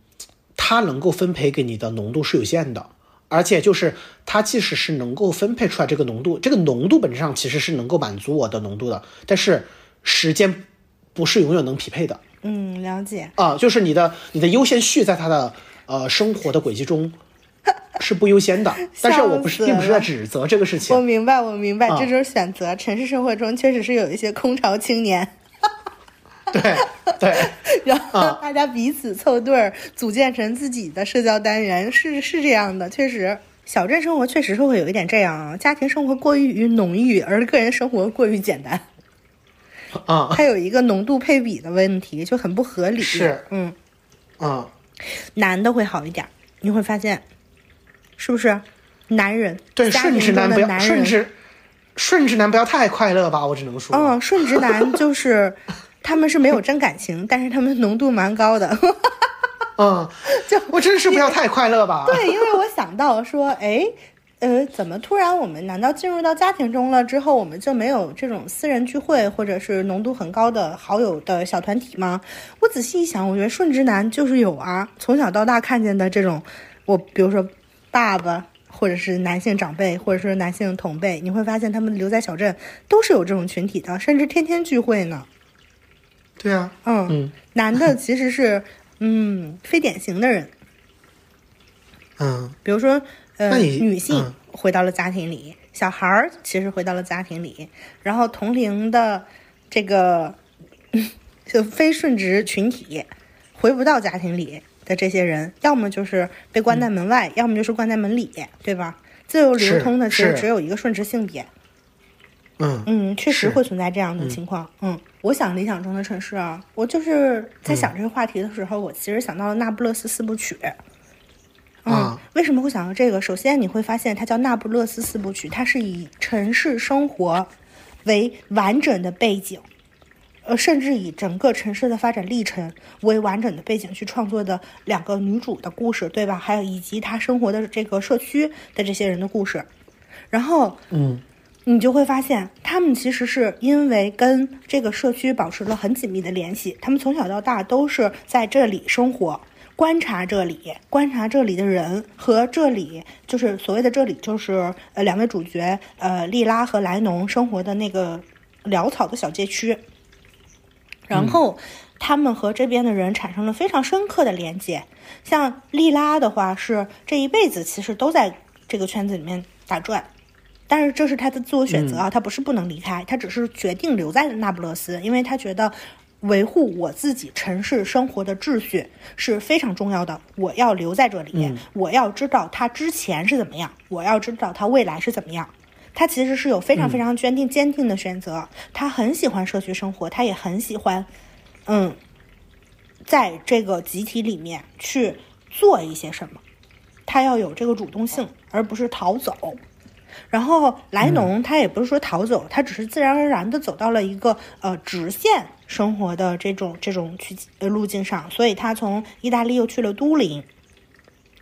他能够分配给你的浓度是有限的，而且就是它即使是能够分配出来这个浓度，这个浓度本质上其实是能够满足我的浓度的，但是时间不是永远能匹配的嗯，了解。啊、就是你的你的优先序在他的呃生活的轨迹中是不优先的，但是我不是并不是在指责这个事情我，明白，我明白，这就是选择，城市生活中确实是有一些空巢青年，对对，然后啊大家彼此凑对儿，组建成自己的社交单元，是是这样的，确实。小镇生活确实是会有一点这样啊，家庭生活过于浓郁，而个人生活过于简单，啊它有一个浓度配比的问题，就很不合理。是嗯，啊，男的会好一点，你会发现，是不是？男人对，顺直男不要顺直顺直男不要太快乐吧，我只能说，嗯，顺直男就是他们是没有真感情，但是他们浓度蛮高的。嗯，就我真是不要太快乐吧，对，因为我想到说，哎，呃，怎么突然我们难道进入到家庭中了之后，我们就没有这种私人聚会或者是浓度很高的好友的小团体吗？我仔细一想，我觉得顺直男就是有啊，从小到大看见的这种，我比如说爸爸。或者是男性长辈，或者说男性同辈，你会发现他们留在小镇都是有这种群体的，甚至天天聚会呢。对啊，嗯，嗯。男的其实是嗯非典型的人，嗯。比如说，呃，女性嗯回到了家庭里，小孩儿其实回到了家庭里，然后同龄的这个 就非顺直群体回不到家庭里的这些人，要么就是被关在门外，要么就是关在门里，对吧？自由流通的其实是只有一个顺直性别，嗯嗯，确实会存在这样的情况。嗯我想理想中的城市啊，我就是在想这个话题的时候，我其实想到了那不勒斯四部曲。嗯，啊为什么会想到这个？首先，你会发现它叫那不勒斯四部曲，它是以城市生活为完整的背景，呃，甚至以整个城市的发展历程为完整的背景去创作的两个女主的故事，对吧？还有以及她生活的这个社区的这些人的故事。然后，嗯你就会发现，他们其实是因为跟这个社区保持了很紧密的联系，他们从小到大都是在这里生活，观察这里，观察这里的人和这里，就是所谓的这里，就是呃两位主角呃莉拉和莱农生活的那个潦草的小街区，然后。他们和这边的人产生了非常深刻的连接，像莉拉的话是这一辈子其实都在这个圈子里面打转，但是这是他的自我选择啊，他不是不能离开，他只是决定留在那不勒斯，因为他觉得维护我自己城市生活的秩序是非常重要的。我要留在这里，我要知道他之前是怎么样，我要知道他未来是怎么样。他其实是有非常非常坚定、坚定的选择，他很喜欢社区生活，他也很喜欢，嗯，在这个集体里面去做一些什么。他要有这个主动性，而不是逃走。然后莱农他也不是说逃走，他只是自然而然的走到了一个呃直线生活的这种这种去呃路径上，所以他从意大利又去了都灵，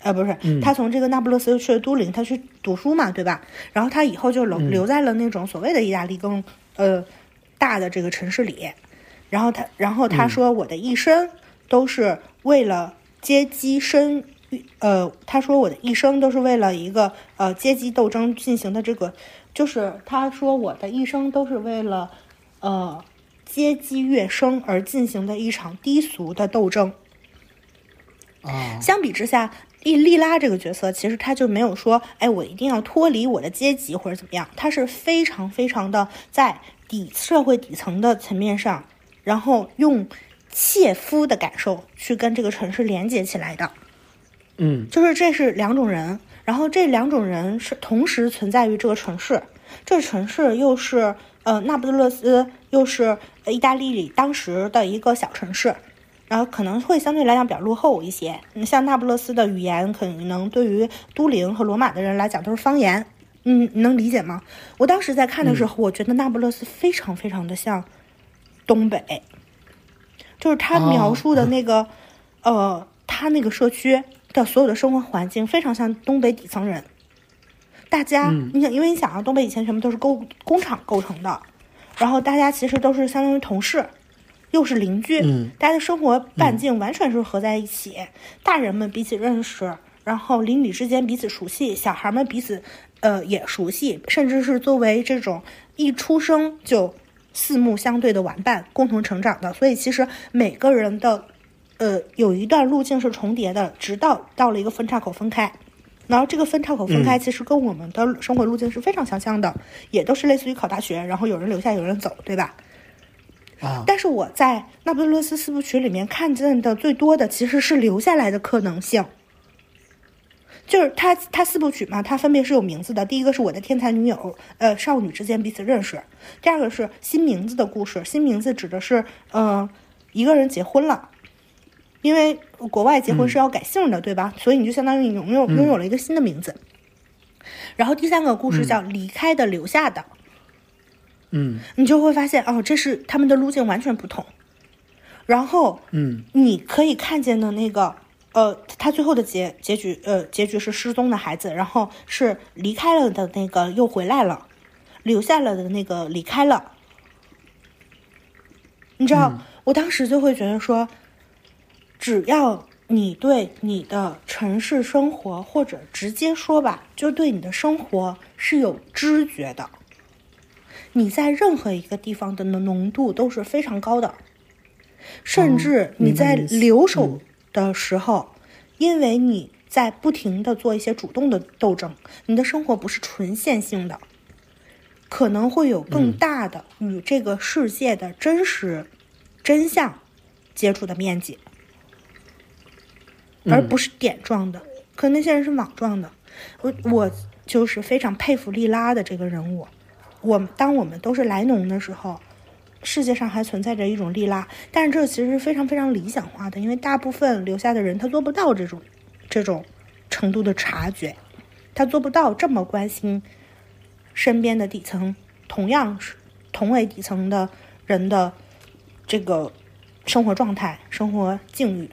呃，不是，他从这个那不勒斯去了都灵，他去读书嘛，对吧？然后他以后就留留在了那种所谓的意大利更呃大的这个城市里。然后他，然后他说，我的一生都是为了阶级生，呃，他说我的一生都是为了一个呃阶级斗争进行的这个，就是他说我的一生都是为了呃阶级跃升而进行的一场低俗的斗争。啊，相比之下，丽丽拉这个角色其实他就没有说，哎，我一定要脱离我的阶级或者怎么样，他是非常非常的在底社会底层的层面上。然后用切肤的感受去跟这个城市连接起来的，嗯，就是这是两种人，然后这两种人是同时存在于这个城市，这个城市又是呃那不勒斯，又是意大利里当时的一个小城市，然后可能会相对来讲比较落后一些。像那不勒斯的语言，可能对于都灵和罗马的人来讲都是方言，嗯，你能理解吗？我当时在看的时候，我觉得那不勒斯非常非常的像。东北，就是他描述的那个，呃，他那个社区的所有的生活环境非常像东北底层人。大家，你想，因为你想啊，东北以前全部都是工工厂构成的，然后大家其实都是相当于同事，又是邻居，大家的生活半径完全是合在一起。大人们彼此认识，然后邻里之间彼此熟悉，小孩们彼此呃也熟悉，甚至是作为这种一出生就。四目相对的玩伴，共同成长的，所以其实每个人的，呃，有一段路径是重叠的，直到到了一个分岔口分开，然后这个分岔口分开，其实跟我们的生活路径是非常相像的，也都是类似于考大学，然后有人留下，有人走，对吧？啊！但是我在那不勒斯四部曲里面看见的最多的其实是留下来的可能性。就是他，他四部曲嘛，他分别是有名字的。第一个是我的天才女友，呃，少女之间彼此认识；第二个是新名字的故事，新名字指的是，呃，一个人结婚了，因为国外结婚是要改姓的，对吧？所以你就相当于你拥有拥有了一个新的名字。然后第三个故事叫离开的留下的，嗯，你就会发现哦，这是他们的路径完全不同。然后，嗯，你可以看见的那个。呃，他最后的结结局，呃，结局是失踪的孩子，然后是离开了的那个又回来了，留下了的那个离开了。你知道，我当时就会觉得说，只要你对你的城市生活，或者直接说吧，就对你的生活是有知觉的，你在任何一个地方的浓度都是非常高的，甚至你在留守。的时候，因为你在不停的做一些主动的斗争，你的生活不是纯线性的，可能会有更大的与这个世界的真实真相接触的面积，而不是点状的。可那些人是网状的。我我就是非常佩服莉拉的这个人物。我当我们都是莱农的时候。世界上还存在着一种利拉，但是这其实是非常非常理想化的，因为大部分留下的人他做不到这种这种程度的察觉，他做不到这么关心身边的底层，同样是同为底层的人的这个生活状态、生活境遇，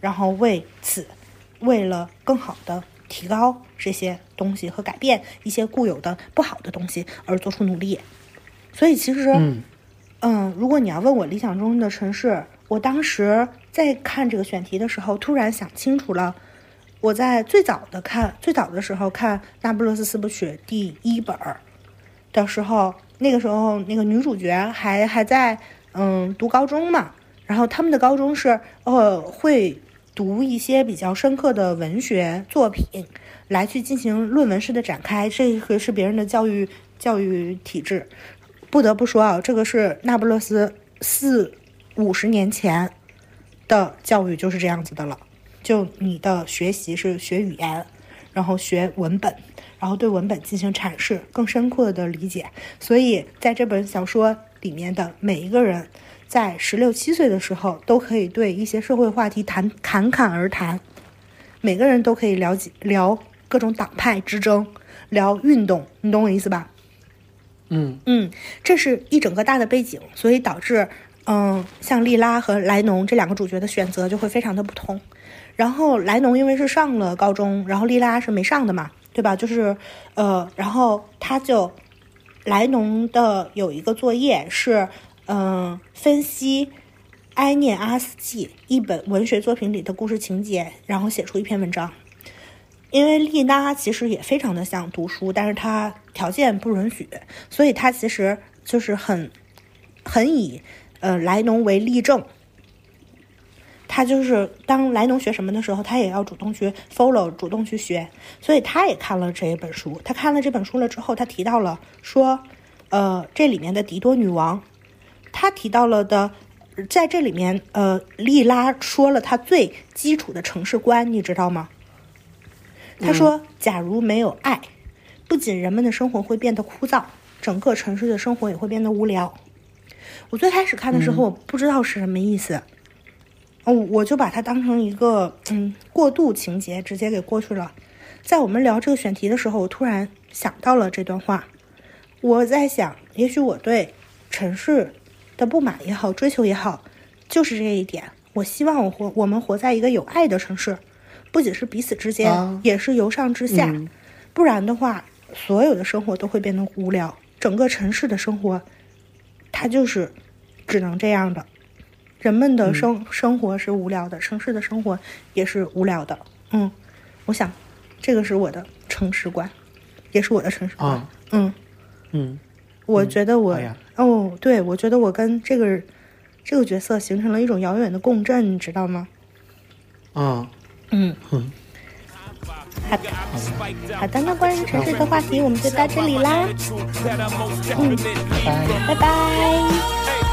然后为此为了更好的提高这些东西和改变一些固有的不好的东西而做出努力，所以其实。嗯，如果你要问我理想中的城市，我当时在看这个选题的时候，突然想清楚了。我在最早的看最早的时候看《那不勒斯四部曲》第一本儿的时候，那个时候那个女主角还还在嗯读高中嘛，然后他们的高中是呃会读一些比较深刻的文学作品来去进行论文式的展开，这个是别人的教育教育体制。不得不说啊，这个是那不勒斯四五十年前的教育就是这样子的了。就你的学习是学语言，然后学文本，然后对文本进行阐释，更深刻的理解。所以在这本小说里面的每一个人，在十六七岁的时候，都可以对一些社会话题谈侃侃而谈。每个人都可以了解聊各种党派之争，聊运动，你懂我意思吧？嗯嗯，这是一整个大的背景，所以导致，嗯，像莉拉和莱农这两个主角的选择就会非常的不同。然后莱农因为是上了高中，然后莉拉是没上的嘛，对吧？就是呃，然后他就莱农的有一个作业是嗯、分析《埃涅阿斯纪》一本文学作品里的故事情节，然后写出一篇文章。因为丽拉其实也非常的想读书，但是她条件不允许，所以她其实就是很很以呃莱农为例证。她就是当莱农学什么的时候，她也要主动去 follow，主动去学。所以她也看了这一本书。她看了这本书了之后，她提到了说，呃，这里面的狄多女王，她提到了的，在这里面，呃，利拉说了他最基础的城市观，你知道吗？他说：“假如没有爱，不仅人们的生活会变得枯燥，整个城市的生活也会变得无聊。”我最开始看的时候，我不知道是什么意思，哦，我就把它当成一个嗯过渡情节，直接给过去了。在我们聊这个选题的时候，我突然想到了这段话。我在想，也许我对城市的不满也好，追求也好，就是这一点。我希望我活，我们活在一个有爱的城市。不仅是彼此之间，啊也是由上至下。嗯不然的话，所有的生活都会变得无聊。整个城市的生活，它就是只能这样的。人们的生、生活是无聊的，城市的生活也是无聊的。嗯，我想，这个是我的城市观，也是我的城市观。啊嗯，嗯，我觉得我、哦，对，我觉得我跟这个这个角色形成了一种遥远的共振，你知道吗？啊，嗯，好的，好的，那关于城市的话题我们就到这里啦，嗯，拜拜。